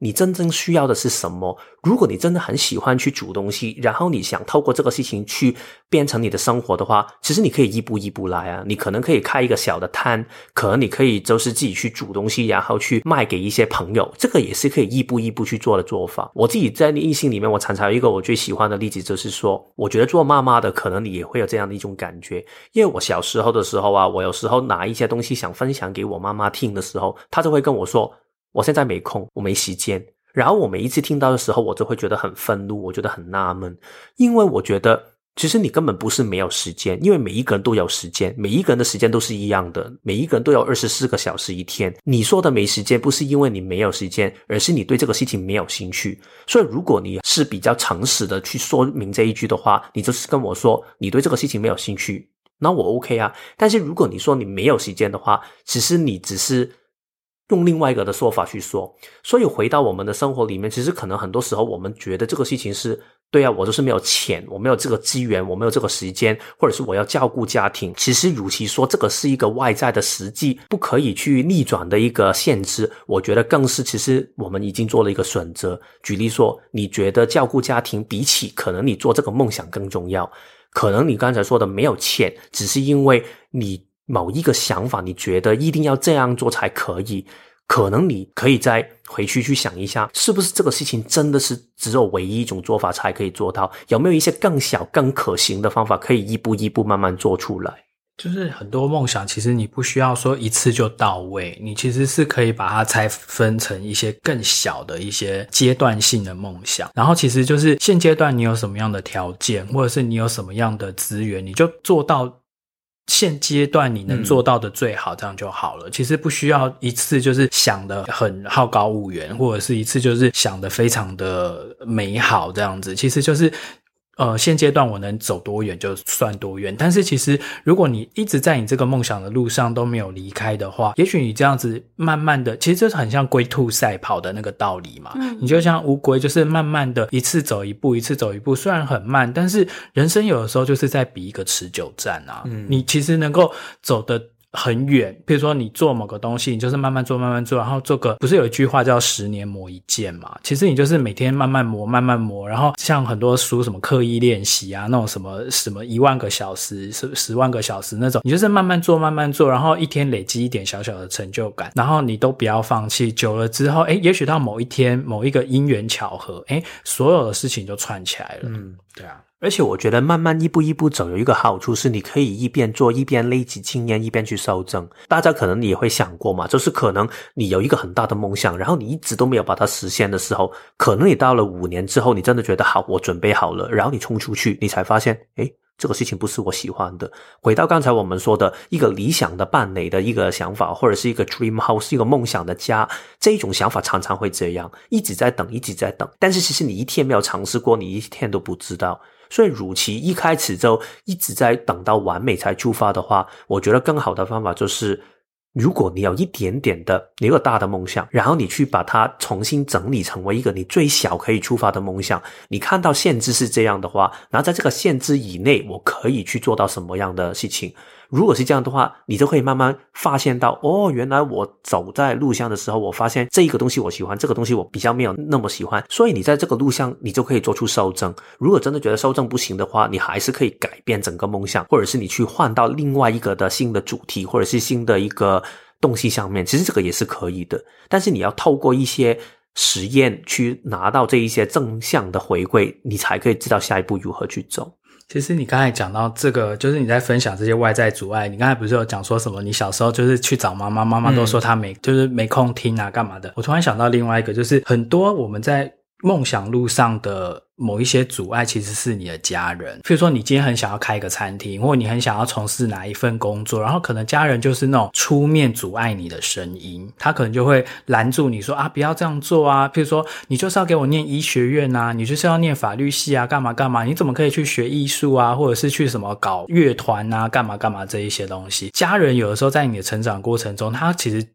你真正需要的是什么？如果你真的很喜欢去煮东西，然后你想透过这个事情去变成你的生活的话，其实你可以一步一步来啊。你可能可以开一个小的摊，可能你可以就是自己去煮东西，然后去卖给一些朋友，这个也是可以一步一步去做的做法。我自己在异性里面，我常常有一个我最喜欢的例子，就是说，我觉得做妈妈的可能你也会有这样的一种感觉，因为我小时候的时候啊，我有时候拿一些东西想分享给我妈妈听的时候，她就会跟我说。我现在没空，我没时间。然后我每一次听到的时候，我就会觉得很愤怒，我觉得很纳闷，因为我觉得其实你根本不是没有时间，因为每一个人都有时间，每一个人的时间都是一样的，每一个人都有二十四个小时一天。你说的没时间，不是因为你没有时间，而是你对这个事情没有兴趣。所以，如果你是比较诚实的去说明这一句的话，你就是跟我说你对这个事情没有兴趣，那我 OK 啊。但是如果你说你没有时间的话，其实你只是。用另外一个的说法去说，所以回到我们的生活里面，其实可能很多时候我们觉得这个事情是对啊，我就是没有钱，我没有这个资源，我没有这个时间，或者是我要照顾家庭。其实，与其说这个是一个外在的实际不可以去逆转的一个限制，我觉得更是其实我们已经做了一个选择。举例说，你觉得照顾家庭比起可能你做这个梦想更重要。可能你刚才说的没有钱，只是因为你某一个想法，你觉得一定要这样做才可以。可能你可以再回去去想一下，是不是这个事情真的是只有唯一一种做法才可以做到？有没有一些更小、更可行的方法，可以一步一步慢慢做出来？就是很多梦想，其实你不需要说一次就到位，你其实是可以把它拆分成一些更小的一些阶段性的梦想。然后，其实就是现阶段你有什么样的条件，或者是你有什么样的资源，你就做到。现阶段你能做到的最好，这样就好了。嗯。其实不需要一次就是想的很好高骛远，或者是一次就是想的非常的美好这样子。其实就是。呃，现阶段我能走多远就算多远。但是其实，如果你一直在你这个梦想的路上都没有离开的话，也许你这样子慢慢的，其实就是很像龟兔赛跑的那个道理嘛。嗯，你就像乌龟，就是慢慢的一次走一步，一次走一步，虽然很慢，但是人生有的时候就是在比一个持久战啊。嗯，你其实能够走的。很远，比如说你做某个东西，你就是慢慢做，慢慢做，然后做个不是有一句话叫“十年磨一剑”嘛？其实你就是每天慢慢磨，慢慢磨，然后像很多书什么刻意练习啊，那种什么什么一万个小时、十十万个小时那种，你就是慢慢做，慢慢做，然后一天累积一点小小的成就感，然后你都不要放弃。久了之后，哎，也许到某一天，某一个因缘巧合，哎，所有的事情就串起来了。嗯，对啊。而且我觉得慢慢一步一步走有一个好处是，你可以一边做一边累积经验，一边去修正。大家可能也会想过嘛，就是可能你有一个很大的梦想，然后你一直都没有把它实现的时候，可能你到了五年之后，你真的觉得好，我准备好了，然后你冲出去，你才发现，诶，这个事情不是我喜欢的。回到刚才我们说的一个理想的伴侣的一个想法，或者是一个 dream house，一个梦想的家，这种想法常常会这样，一直在等，一直在等。但是其实你一天没有尝试过，你一天都不知道。所以，如其一开始就一直在等到完美才出发的话，我觉得更好的方法就是，如果你有一点点的一个大的梦想，然后你去把它重新整理成为一个你最小可以出发的梦想。你看到限制是这样的话，那在这个限制以内，我可以去做到什么样的事情？如果是这样的话，你就可以慢慢发现到，哦，原来我走在路上的时候，我发现这一个东西我喜欢，这个东西我比较没有那么喜欢，所以你在这个路上，你就可以做出修正。如果真的觉得修正不行的话，你还是可以改变整个梦想，或者是你去换到另外一个的新的主题，或者是新的一个东西上面，其实这个也是可以的。但是你要透过一些实验去拿到这一些正向的回馈，你才可以知道下一步如何去走。其实你刚才讲到这个，就是你在分享这些外在阻碍。你刚才不是有讲说什么？你小时候就是去找妈妈，妈妈都说她没，就是没空听啊，干嘛的？我突然想到另外一个，就是很多我们在。梦想路上的某一些阻碍，其实是你的家人。譬如说，你今天很想要开一个餐厅，或者你很想要从事哪一份工作，然后可能家人就是那种出面阻碍你的声音，他可能就会拦住你说啊，不要这样做啊。譬如说，你就是要给我念医学院啊，你就是要念法律系啊，干嘛干嘛？你怎么可以去学艺术啊，或者是去什么搞乐团啊，干嘛干嘛这一些东西？家人有的时候在你的成长过程中，他其实。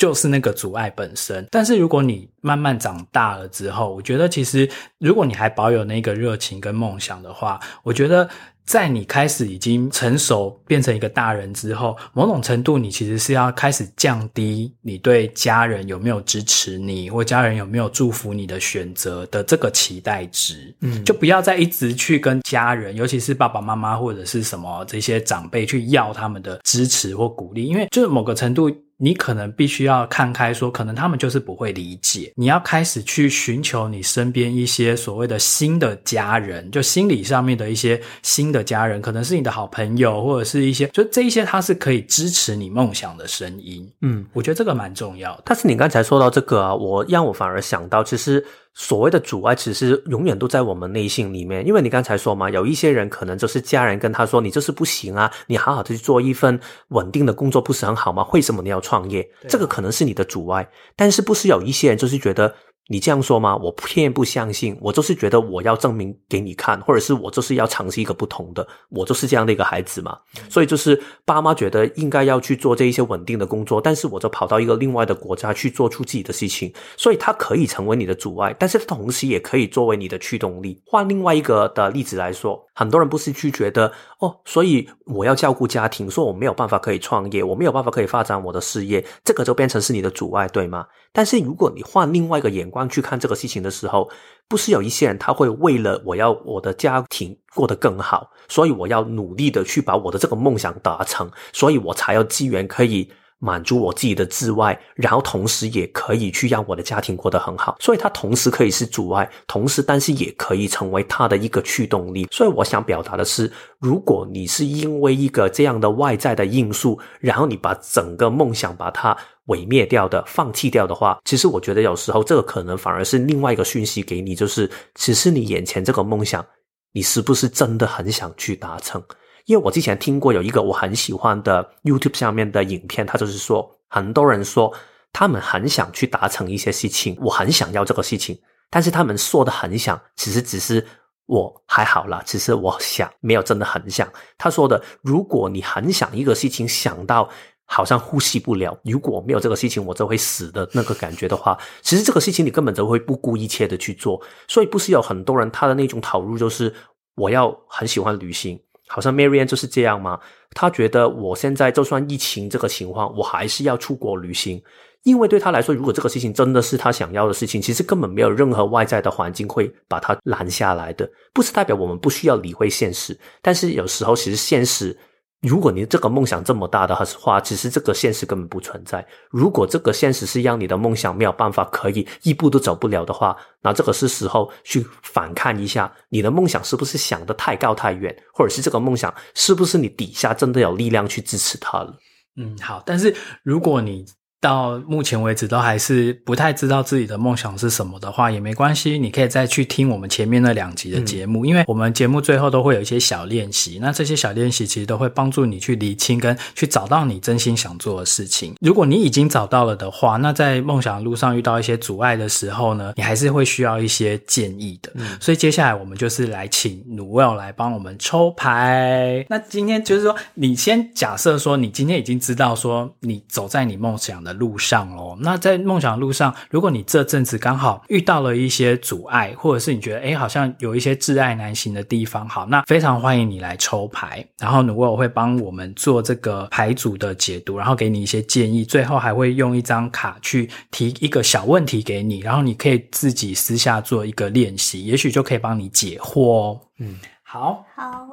就是那个阻碍本身，但是如果你慢慢长大了之后，我觉得其实如果你还保有那个热情跟梦想的话，我觉得在你开始已经成熟变成一个大人之后，某种程度你其实是要开始降低你对家人有没有支持你，或家人有没有祝福你的选择的这个期待值，嗯，就不要再一直去跟家人，尤其是爸爸妈妈或者是什么这些长辈去要他们的支持或鼓励，因为就是某个程度。你可能必须要看开，说可能他们就是不会理解。你要开始去寻求你身边一些所谓的新的家人，就心理上面的一些新的家人，可能是你的好朋友，或者是一些就这一些，他是可以支持你梦想的声音。嗯，我觉得这个蛮重要的。但是你刚才说到这个啊，我让我反而想到，其实。所谓的阻碍，其实永远都在我们内心里面。因为你刚才说嘛，有一些人可能就是家人跟他说：“你就是不行啊，你好好的去做一份稳定的工作，不是很好吗？为什么你要创业？”这个可能是你的阻碍。但是不是有一些人就是觉得。你这样说吗？我偏不相信，我就是觉得我要证明给你看，或者是我就是要尝试一个不同的，我就是这样的一个孩子嘛。所以就是爸妈觉得应该要去做这一些稳定的工作，但是我就跑到一个另外的国家去做出自己的事情，所以他可以成为你的阻碍，但是同时也可以作为你的驱动力。换另外一个的例子来说，很多人不是去觉得哦，所以我要照顾家庭，说我没有办法可以创业，我没有办法可以发展我的事业，这个就变成是你的阻碍，对吗？但是如果你换另外一个眼光去看这个事情的时候，不是有一些人他会为了我要我的家庭过得更好，所以我要努力的去把我的这个梦想达成，所以我才有资源可以。满足我自己的之外，然后同时也可以去让我的家庭过得很好，所以它同时可以是阻碍，同时但是也可以成为它的一个驱动力。所以我想表达的是，如果你是因为一个这样的外在的因素，然后你把整个梦想把它毁灭掉的、放弃掉的话，其实我觉得有时候这个可能反而是另外一个讯息给你，就是其实你眼前这个梦想，你是不是真的很想去达成？因为我之前听过有一个我很喜欢的 YouTube 上面的影片，他就是说，很多人说他们很想去达成一些事情，我很想要这个事情，但是他们说的很想，其实只是我还好啦，只是我想没有真的很想。他说的，如果你很想一个事情，想到好像呼吸不了，如果没有这个事情我就会死的那个感觉的话，其实这个事情你根本就会不顾一切的去做。所以不是有很多人他的那种投入就是我要很喜欢旅行。好像 Marian 就是这样吗？他觉得我现在就算疫情这个情况，我还是要出国旅行，因为对他来说，如果这个事情真的是他想要的事情，其实根本没有任何外在的环境会把他拦下来的。不是代表我们不需要理会现实，但是有时候其实现实。如果你这个梦想这么大的话，其实这个现实根本不存在。如果这个现实是让你的梦想没有办法可以一步都走不了的话，那这个是时候去反看一下你的梦想是不是想得太高太远，或者是这个梦想是不是你底下真的有力量去支持它了。嗯，好。但是如果你到目前为止都还是不太知道自己的梦想是什么的话，也没关系，你可以再去听我们前面那两集的节目，嗯、因为我们节目最后都会有一些小练习，那这些小练习其实都会帮助你去理清跟去找到你真心想做的事情。如果你已经找到了的话，那在梦想的路上遇到一些阻碍的时候呢，你还是会需要一些建议的。嗯、所以接下来我们就是来请 Noelle 来帮我们抽牌。那今天就是说，你先假设说，你今天已经知道说，你走在你梦想的路上哦，那在梦想的路上，如果你这阵子刚好遇到了一些阻碍，或者是你觉得诶好像有一些挚爱难行的地方，好，那非常欢迎你来抽牌，然后呢，我会帮我们做这个牌组的解读，然后给你一些建议，最后还会用一张卡去提一个小问题给你，然后你可以自己私下做一个练习，也许就可以帮你解惑哦。嗯，好，好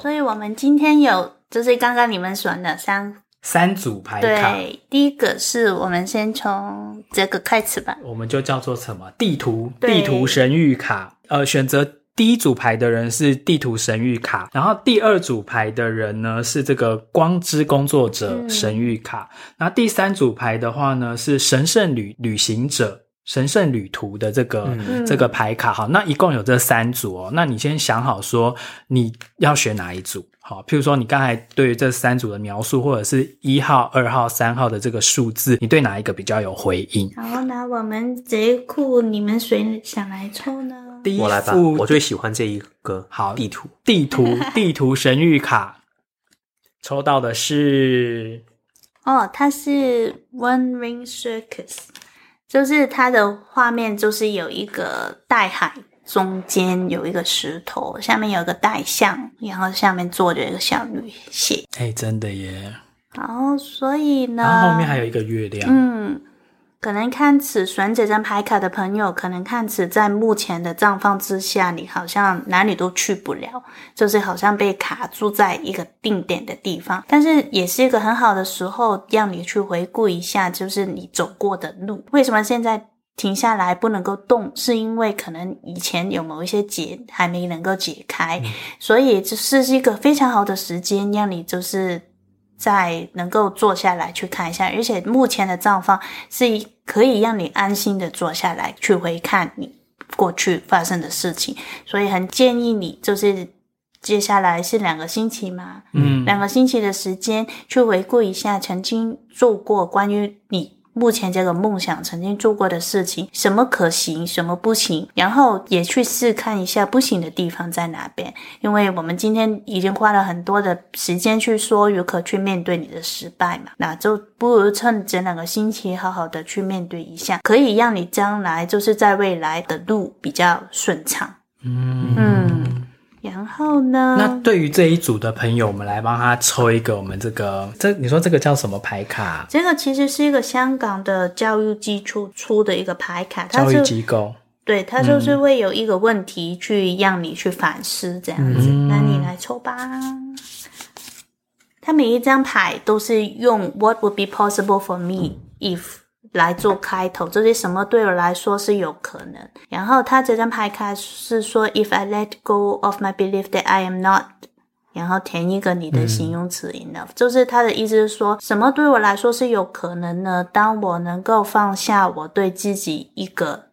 所以我们今天有就是刚刚你们选的三。三组牌卡，对，第一个是我们先从这个开始吧，我们就叫做什么？地图，地图神谕卡。呃，选择第一组牌的人是地图神谕卡，然后第二组牌的人呢是这个光之工作者神谕卡，那、嗯、第三组牌的话呢是神圣旅旅行者。神圣旅途的这个、嗯、这个牌卡，好，那一共有这三组哦。那你先想好说你要选哪一组，好，譬如说你刚才对于这三组的描述，或者是一号、二号、三号的这个数字，你对哪一个比较有回应？好，那我们这一库你们谁想来抽呢？第一我来吧，我最喜欢这一个。好，地图，地图，地图神谕卡，抽到的是哦，它是 One Ring Circus。就是它的画面，就是有一个大海，中间有一个石头，下面有一个大象，然后下面坐着一个小女鞋。哎，真的耶！好，所以呢，然后后面还有一个月亮。嗯。可能看此选这张牌卡的朋友，可能看此在目前的状况之下，你好像哪里都去不了，就是好像被卡住在一个定点的地方。但是也是一个很好的时候，让你去回顾一下，就是你走过的路。为什么现在停下来不能够动？是因为可能以前有某一些结还没能够解开，嗯、所以这是一个非常好的时间，让你就是。再能够坐下来去看一下，而且目前的状况是可以让你安心的坐下来去回看你过去发生的事情，所以很建议你就是接下来是两个星期嘛，嗯，两个星期的时间去回顾一下曾经做过关于你。目前这个梦想曾经做过的事情，什么可行，什么不行，然后也去试看一下不行的地方在哪边。因为我们今天已经花了很多的时间去说如何去面对你的失败嘛，那就不如趁这两个星期好好的去面对一下，可以让你将来就是在未来的路比较顺畅。嗯嗯，然后呢？那对于这一组的朋友，我们来帮他抽一个我们这个这你说这个叫什么牌卡？这个其实是一个香港的教育基础出的一个牌卡，教育机构。对，它就是会有一个问题去让你去反思这样子。嗯、那你来抽吧。它每一张牌都是用 What would be possible for me if 来做开头，这些什么对我来说是有可能。然后他这张牌卡是说 If I let go of my belief that I am not，然后填一个你的形容词 enough，、嗯、就是他的意思是说什么对我来说是有可能呢？当我能够放下我对自己一个。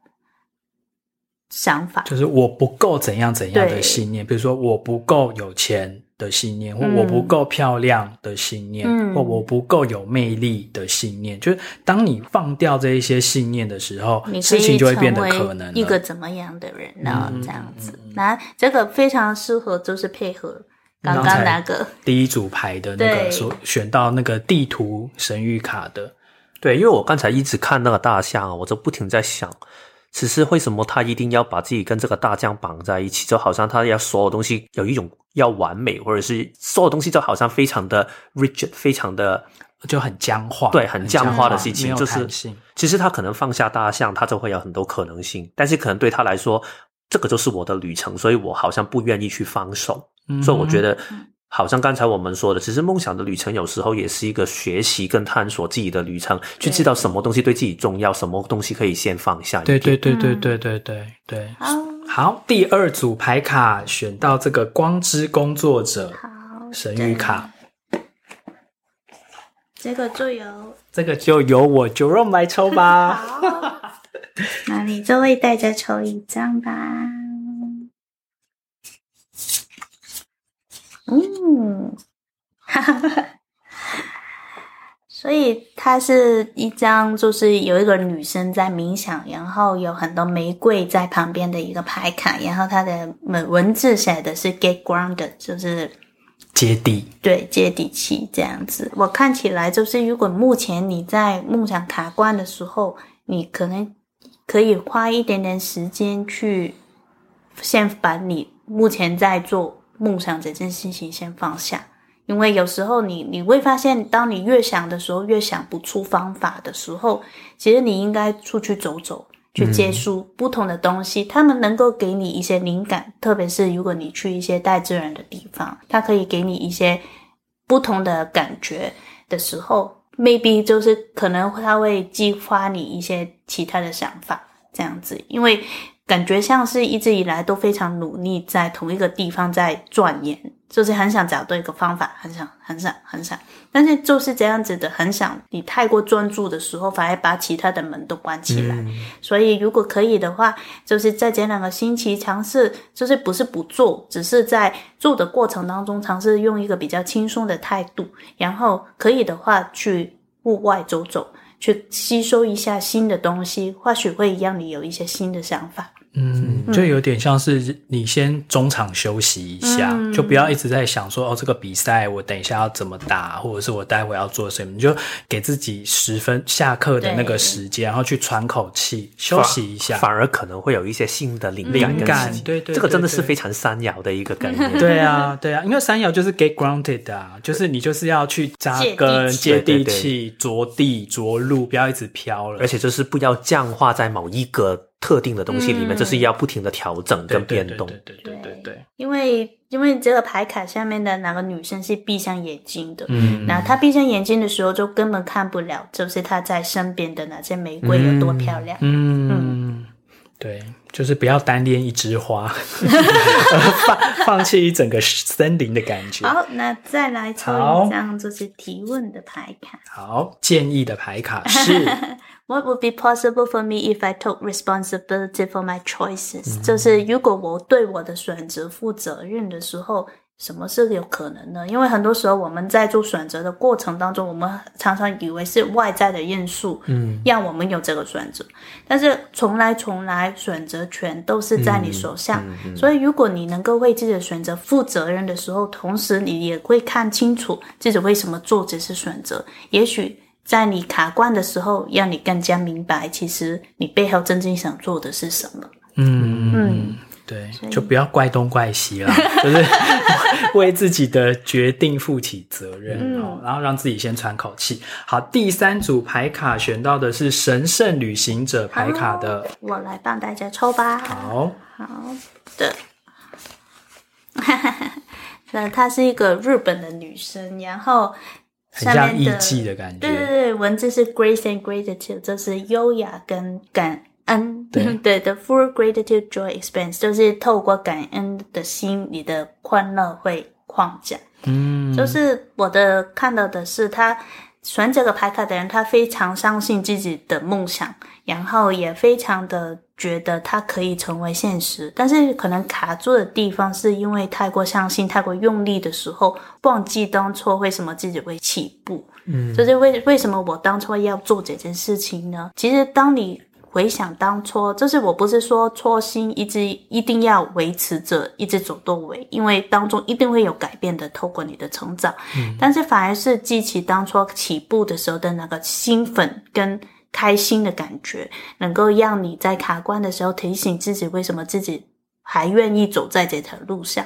想法就是我不够怎样怎样的信念，比如说我不够有钱的信念，或我不够漂亮的信念，嗯、或我不够有魅力的信念。就是当你放掉这一些信念的时候，事情就会变得可能一个怎么样的人呢？这样子，那这个非常适合，就是配合刚刚那个第一组牌的那个所选到那个地图神谕卡的。对，因为我刚才一直看那个大象，我就不停在想。只是为什么他一定要把自己跟这个大将绑在一起？就好像他要所有东西有一种要完美，或者是所有东西都好像非常的 rigid，非常的就很僵化。对，很僵化的事情，就是其实他可能放下大象，他就会有很多可能性。但是可能对他来说，这个就是我的旅程，所以我好像不愿意去放手。嗯、所以我觉得。好像刚才我们说的，其实梦想的旅程有时候也是一个学习跟探索自己的旅程，去知道什么东西对自己重要，什么东西可以先放下。对对对对对对对对。好，好，第二组牌卡选到这个光之工作者，好，神谕卡。这个就由这个就由我 Jerome 来抽吧。好，那你这位带着抽一张吧。嗯，哈哈哈，所以它是一张，就是有一个女生在冥想，然后有很多玫瑰在旁边的一个牌卡，然后它的文文字写的是 “get grounded”，就是接地，对，接地气这样子。我看起来就是，如果目前你在梦想卡关的时候，你可能可以花一点点时间去，先把你目前在做。梦想这件事情先放下，因为有时候你你会发现，当你越想的时候，越想不出方法的时候，其实你应该出去走走，去接触不同的东西，他们能够给你一些灵感，特别是如果你去一些大自然的地方，它可以给你一些不同的感觉的时候，maybe 就是可能它会激发你一些其他的想法，这样子，因为。感觉像是一直以来都非常努力，在同一个地方在钻研，就是很想找到一个方法，很想、很想、很想，但是就是这样子的，很想。你太过专注的时候，反而把其他的门都关起来。嗯、所以，如果可以的话，就是在这两个星期尝试，就是不是不做，只是在做的过程当中尝试用一个比较轻松的态度，然后可以的话去户外走走，去吸收一下新的东西，或许会让你有一些新的想法。嗯，就有点像是你先中场休息一下，嗯、就不要一直在想说哦，这个比赛我等一下要怎么打，或者是我待会要做什么，你就给自己十分下课的那个时间，然后去喘口气，休息一下，反而可能会有一些新的灵感。灵感，对对，对，对，这个真的是非常三摇的一个概念。对啊，对啊，因为三摇就是 get grounded 啊，就是你就是要去扎根、接地气、着地着陆，不要一直飘了，而且就是不要僵化在某一个。特定的东西里面，就是要不停的调整跟变动。对对对对对。因为因为这个牌卡下面的那个女生是闭上眼睛的，嗯，那她闭上眼睛的时候，就根本看不了，就是她在身边的那些玫瑰有多漂亮。嗯，对，就是不要单恋一枝花，放放弃一整个森林的感觉。好，那再来抽一张，就是提问的牌卡。好，建议的牌卡是。What would be possible for me if I took responsibility for my choices？、嗯、就是如果我对我的选择负责任的时候，什么是有可能呢？因为很多时候我们在做选择的过程当中，我们常常以为是外在的因素，嗯，让我们有这个选择。嗯、但是从来从来选择权都是在你手上，所以如果你能够为自己的选择负责任的时候，同时你也会看清楚自己为什么做这些选择，也许。在你卡关的时候，让你更加明白，其实你背后真正想做的是什么。嗯嗯，对，就不要怪东怪西了，就是 为自己的决定负起责任然后让自己先喘口气。好，第三组牌卡选到的是神圣旅行者牌卡的，我来帮大家抽吧。好，好的，那她是一个日本的女生，然后很像艺伎的感觉，对对对，文字是 grace and gratitude，就是优雅跟感。恩，对 对，the，full gratitude joy expense，就是透过感恩的心，你的欢乐会扩展。嗯，就是我的看到的是，他选这个牌卡的人，他非常相信自己的梦想，然后也非常的觉得它可以成为现实。但是可能卡住的地方，是因为太过相信、太过用力的时候，忘记当初为什么自己会起步。嗯，就是为为什么我当初要做这件事情呢？其实当你回想当初，就是我不是说初心一直一定要维持着一直走到尾，因为当中一定会有改变的，透过你的成长。嗯，但是反而是记起当初起步的时候的那个兴奋跟开心的感觉，能够让你在卡关的时候提醒自己，为什么自己还愿意走在这条路上。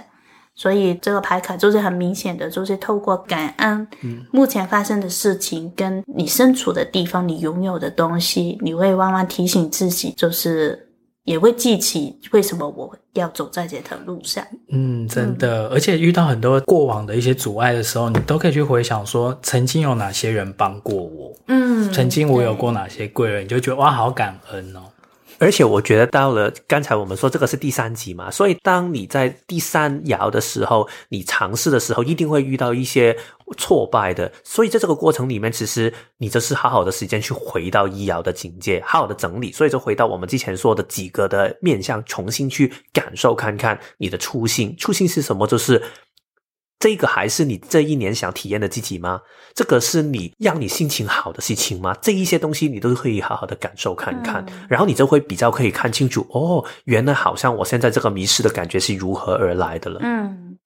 所以这个牌卡就是很明显的，就是透过感恩，目前发生的事情，跟你身处的地方，你拥有的东西，你会慢慢提醒自己，就是也会记起为什么我要走在这条路上。嗯，真的，嗯、而且遇到很多过往的一些阻碍的时候，你都可以去回想说，曾经有哪些人帮过我，嗯，曾经我有过哪些贵人，你就觉得哇，好感恩哦。而且我觉得到了刚才我们说这个是第三集嘛，所以当你在第三爻的时候，你尝试的时候一定会遇到一些挫败的，所以在这个过程里面，其实你就是好好的时间去回到一爻的境界，好好的整理，所以就回到我们之前说的几个的面向，重新去感受看看你的初心，初心是什么？就是。这个还是你这一年想体验的自己吗？这个是你让你心情好的事情吗？这一些东西你都可以好好的感受看看，嗯、然后你就会比较可以看清楚哦，原来好像我现在这个迷失的感觉是如何而来的了。嗯，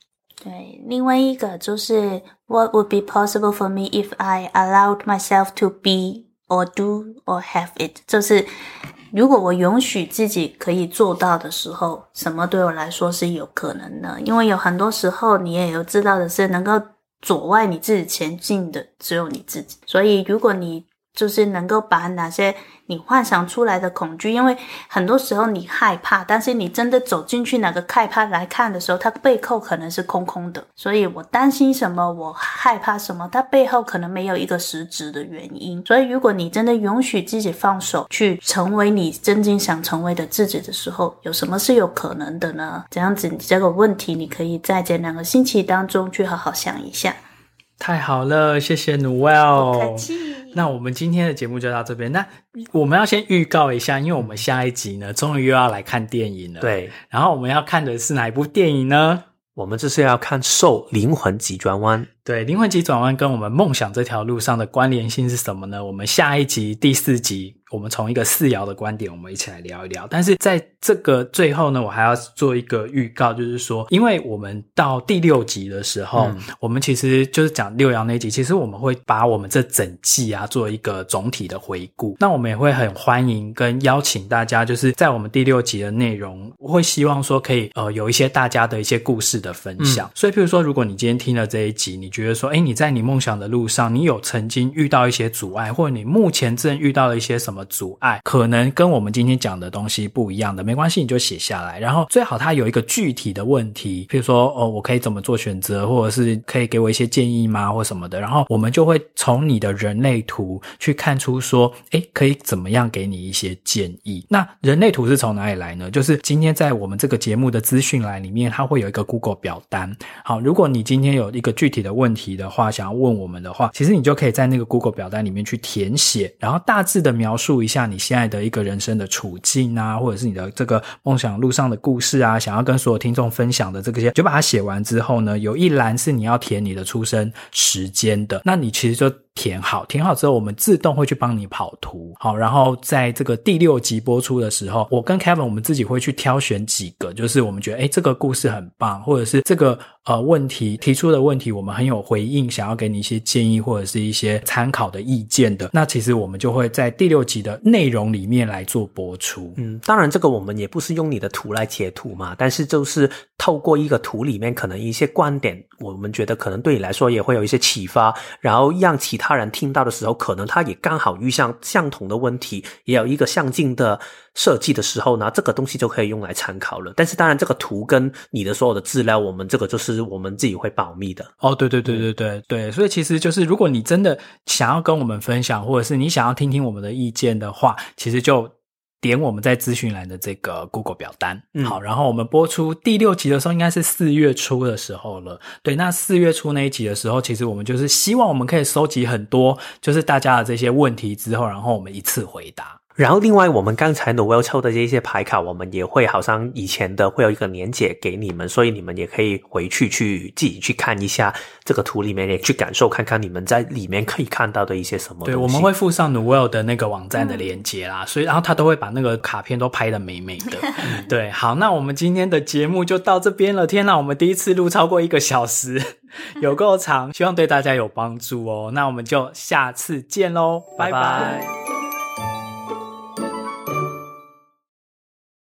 对。另外一个就是 What would be possible for me if I allowed myself to be or do or have it？就是。如果我允许自己可以做到的时候，什么对我来说是有可能的？因为有很多时候，你也有知道的是，能够阻碍你自己前进的只有你自己。所以，如果你就是能够把哪些你幻想出来的恐惧，因为很多时候你害怕，但是你真的走进去那个害怕来看的时候，它背后可能是空空的。所以我担心什么，我害怕什么，它背后可能没有一个实质的原因。所以如果你真的允许自己放手，去成为你真正想成为的自己的时候，有什么是有可能的呢？这样子，你这个问题你可以在这两个星期当中去好好想一下。太好了，谢谢气。那我们今天的节目就到这边。那我们要先预告一下，因为我们下一集呢，终于又要来看电影了。对，然后我们要看的是哪一部电影呢？我们这是要看《兽灵魂急转弯》。对，灵魂急转弯跟我们梦想这条路上的关联性是什么呢？我们下一集第四集，我们从一个四爻的观点，我们一起来聊一聊。但是在这个最后呢，我还要做一个预告，就是说，因为我们到第六集的时候，嗯、我们其实就是讲六爻那一集，其实我们会把我们这整季啊做一个总体的回顾。那我们也会很欢迎跟邀请大家，就是在我们第六集的内容，我会希望说可以呃有一些大家的一些故事的分享。嗯、所以，譬如说，如果你今天听了这一集，你觉得说，诶，你在你梦想的路上，你有曾经遇到一些阻碍，或者你目前正遇到了一些什么阻碍，可能跟我们今天讲的东西不一样的，没关系，你就写下来。然后最好它有一个具体的问题，譬如说，哦，我可以怎么做选择，或者是可以给我一些建议吗，或什么的。然后我们就会从你的人类图去看出说，诶，可以怎么样给你一些建议。那人类图是从哪里来呢？就是今天在我们这个节目的资讯栏里面，它会有一个 Google 表单。好，如果你今天有一个具体的问问题的。话，想要问我们的话，其实你就可以在那个 Google 表单里面去填写，然后大致的描述一下你现在的一个人生的处境啊，或者是你的这个梦想路上的故事啊，想要跟所有听众分享的这些，就把它写完之后呢，有一栏是你要填你的出生时间的，那你其实就。填好，填好之后我们自动会去帮你跑图。好，然后在这个第六集播出的时候，我跟 Kevin 我们自己会去挑选几个，就是我们觉得诶这个故事很棒，或者是这个呃问题提出的问题我们很有回应，想要给你一些建议或者是一些参考的意见的，那其实我们就会在第六集的内容里面来做播出。嗯，当然这个我们也不是用你的图来截图嘛，但是就是透过一个图里面可能一些观点，我们觉得可能对你来说也会有一些启发，然后让其他他人听到的时候，可能他也刚好遇上相同的问题，也有一个相近的设计的时候呢，这个东西就可以用来参考了。但是当然，这个图跟你的所有的资料，我们这个就是我们自己会保密的。哦，对对对对对对，所以其实就是如果你真的想要跟我们分享，或者是你想要听听我们的意见的话，其实就。点我们在资讯栏的这个 Google 表单，嗯，好，然后我们播出第六集的时候，应该是四月初的时候了。对，那四月初那一集的时候，其实我们就是希望我们可以收集很多，就是大家的这些问题之后，然后我们一次回答。然后另外，我们刚才 Noel 抽的这些牌卡，我们也会好像以前的会有一个连结给你们，所以你们也可以回去去自己去看一下这个图里面，也去感受看看你们在里面可以看到的一些什么。对，我们会附上 Noel 的那个网站的连接啦，嗯、所以然后他都会把那个卡片都拍的美美的。对，好，那我们今天的节目就到这边了。天呐，我们第一次录超过一个小时，有够长，希望对大家有帮助哦。那我们就下次见喽，拜拜。拜拜。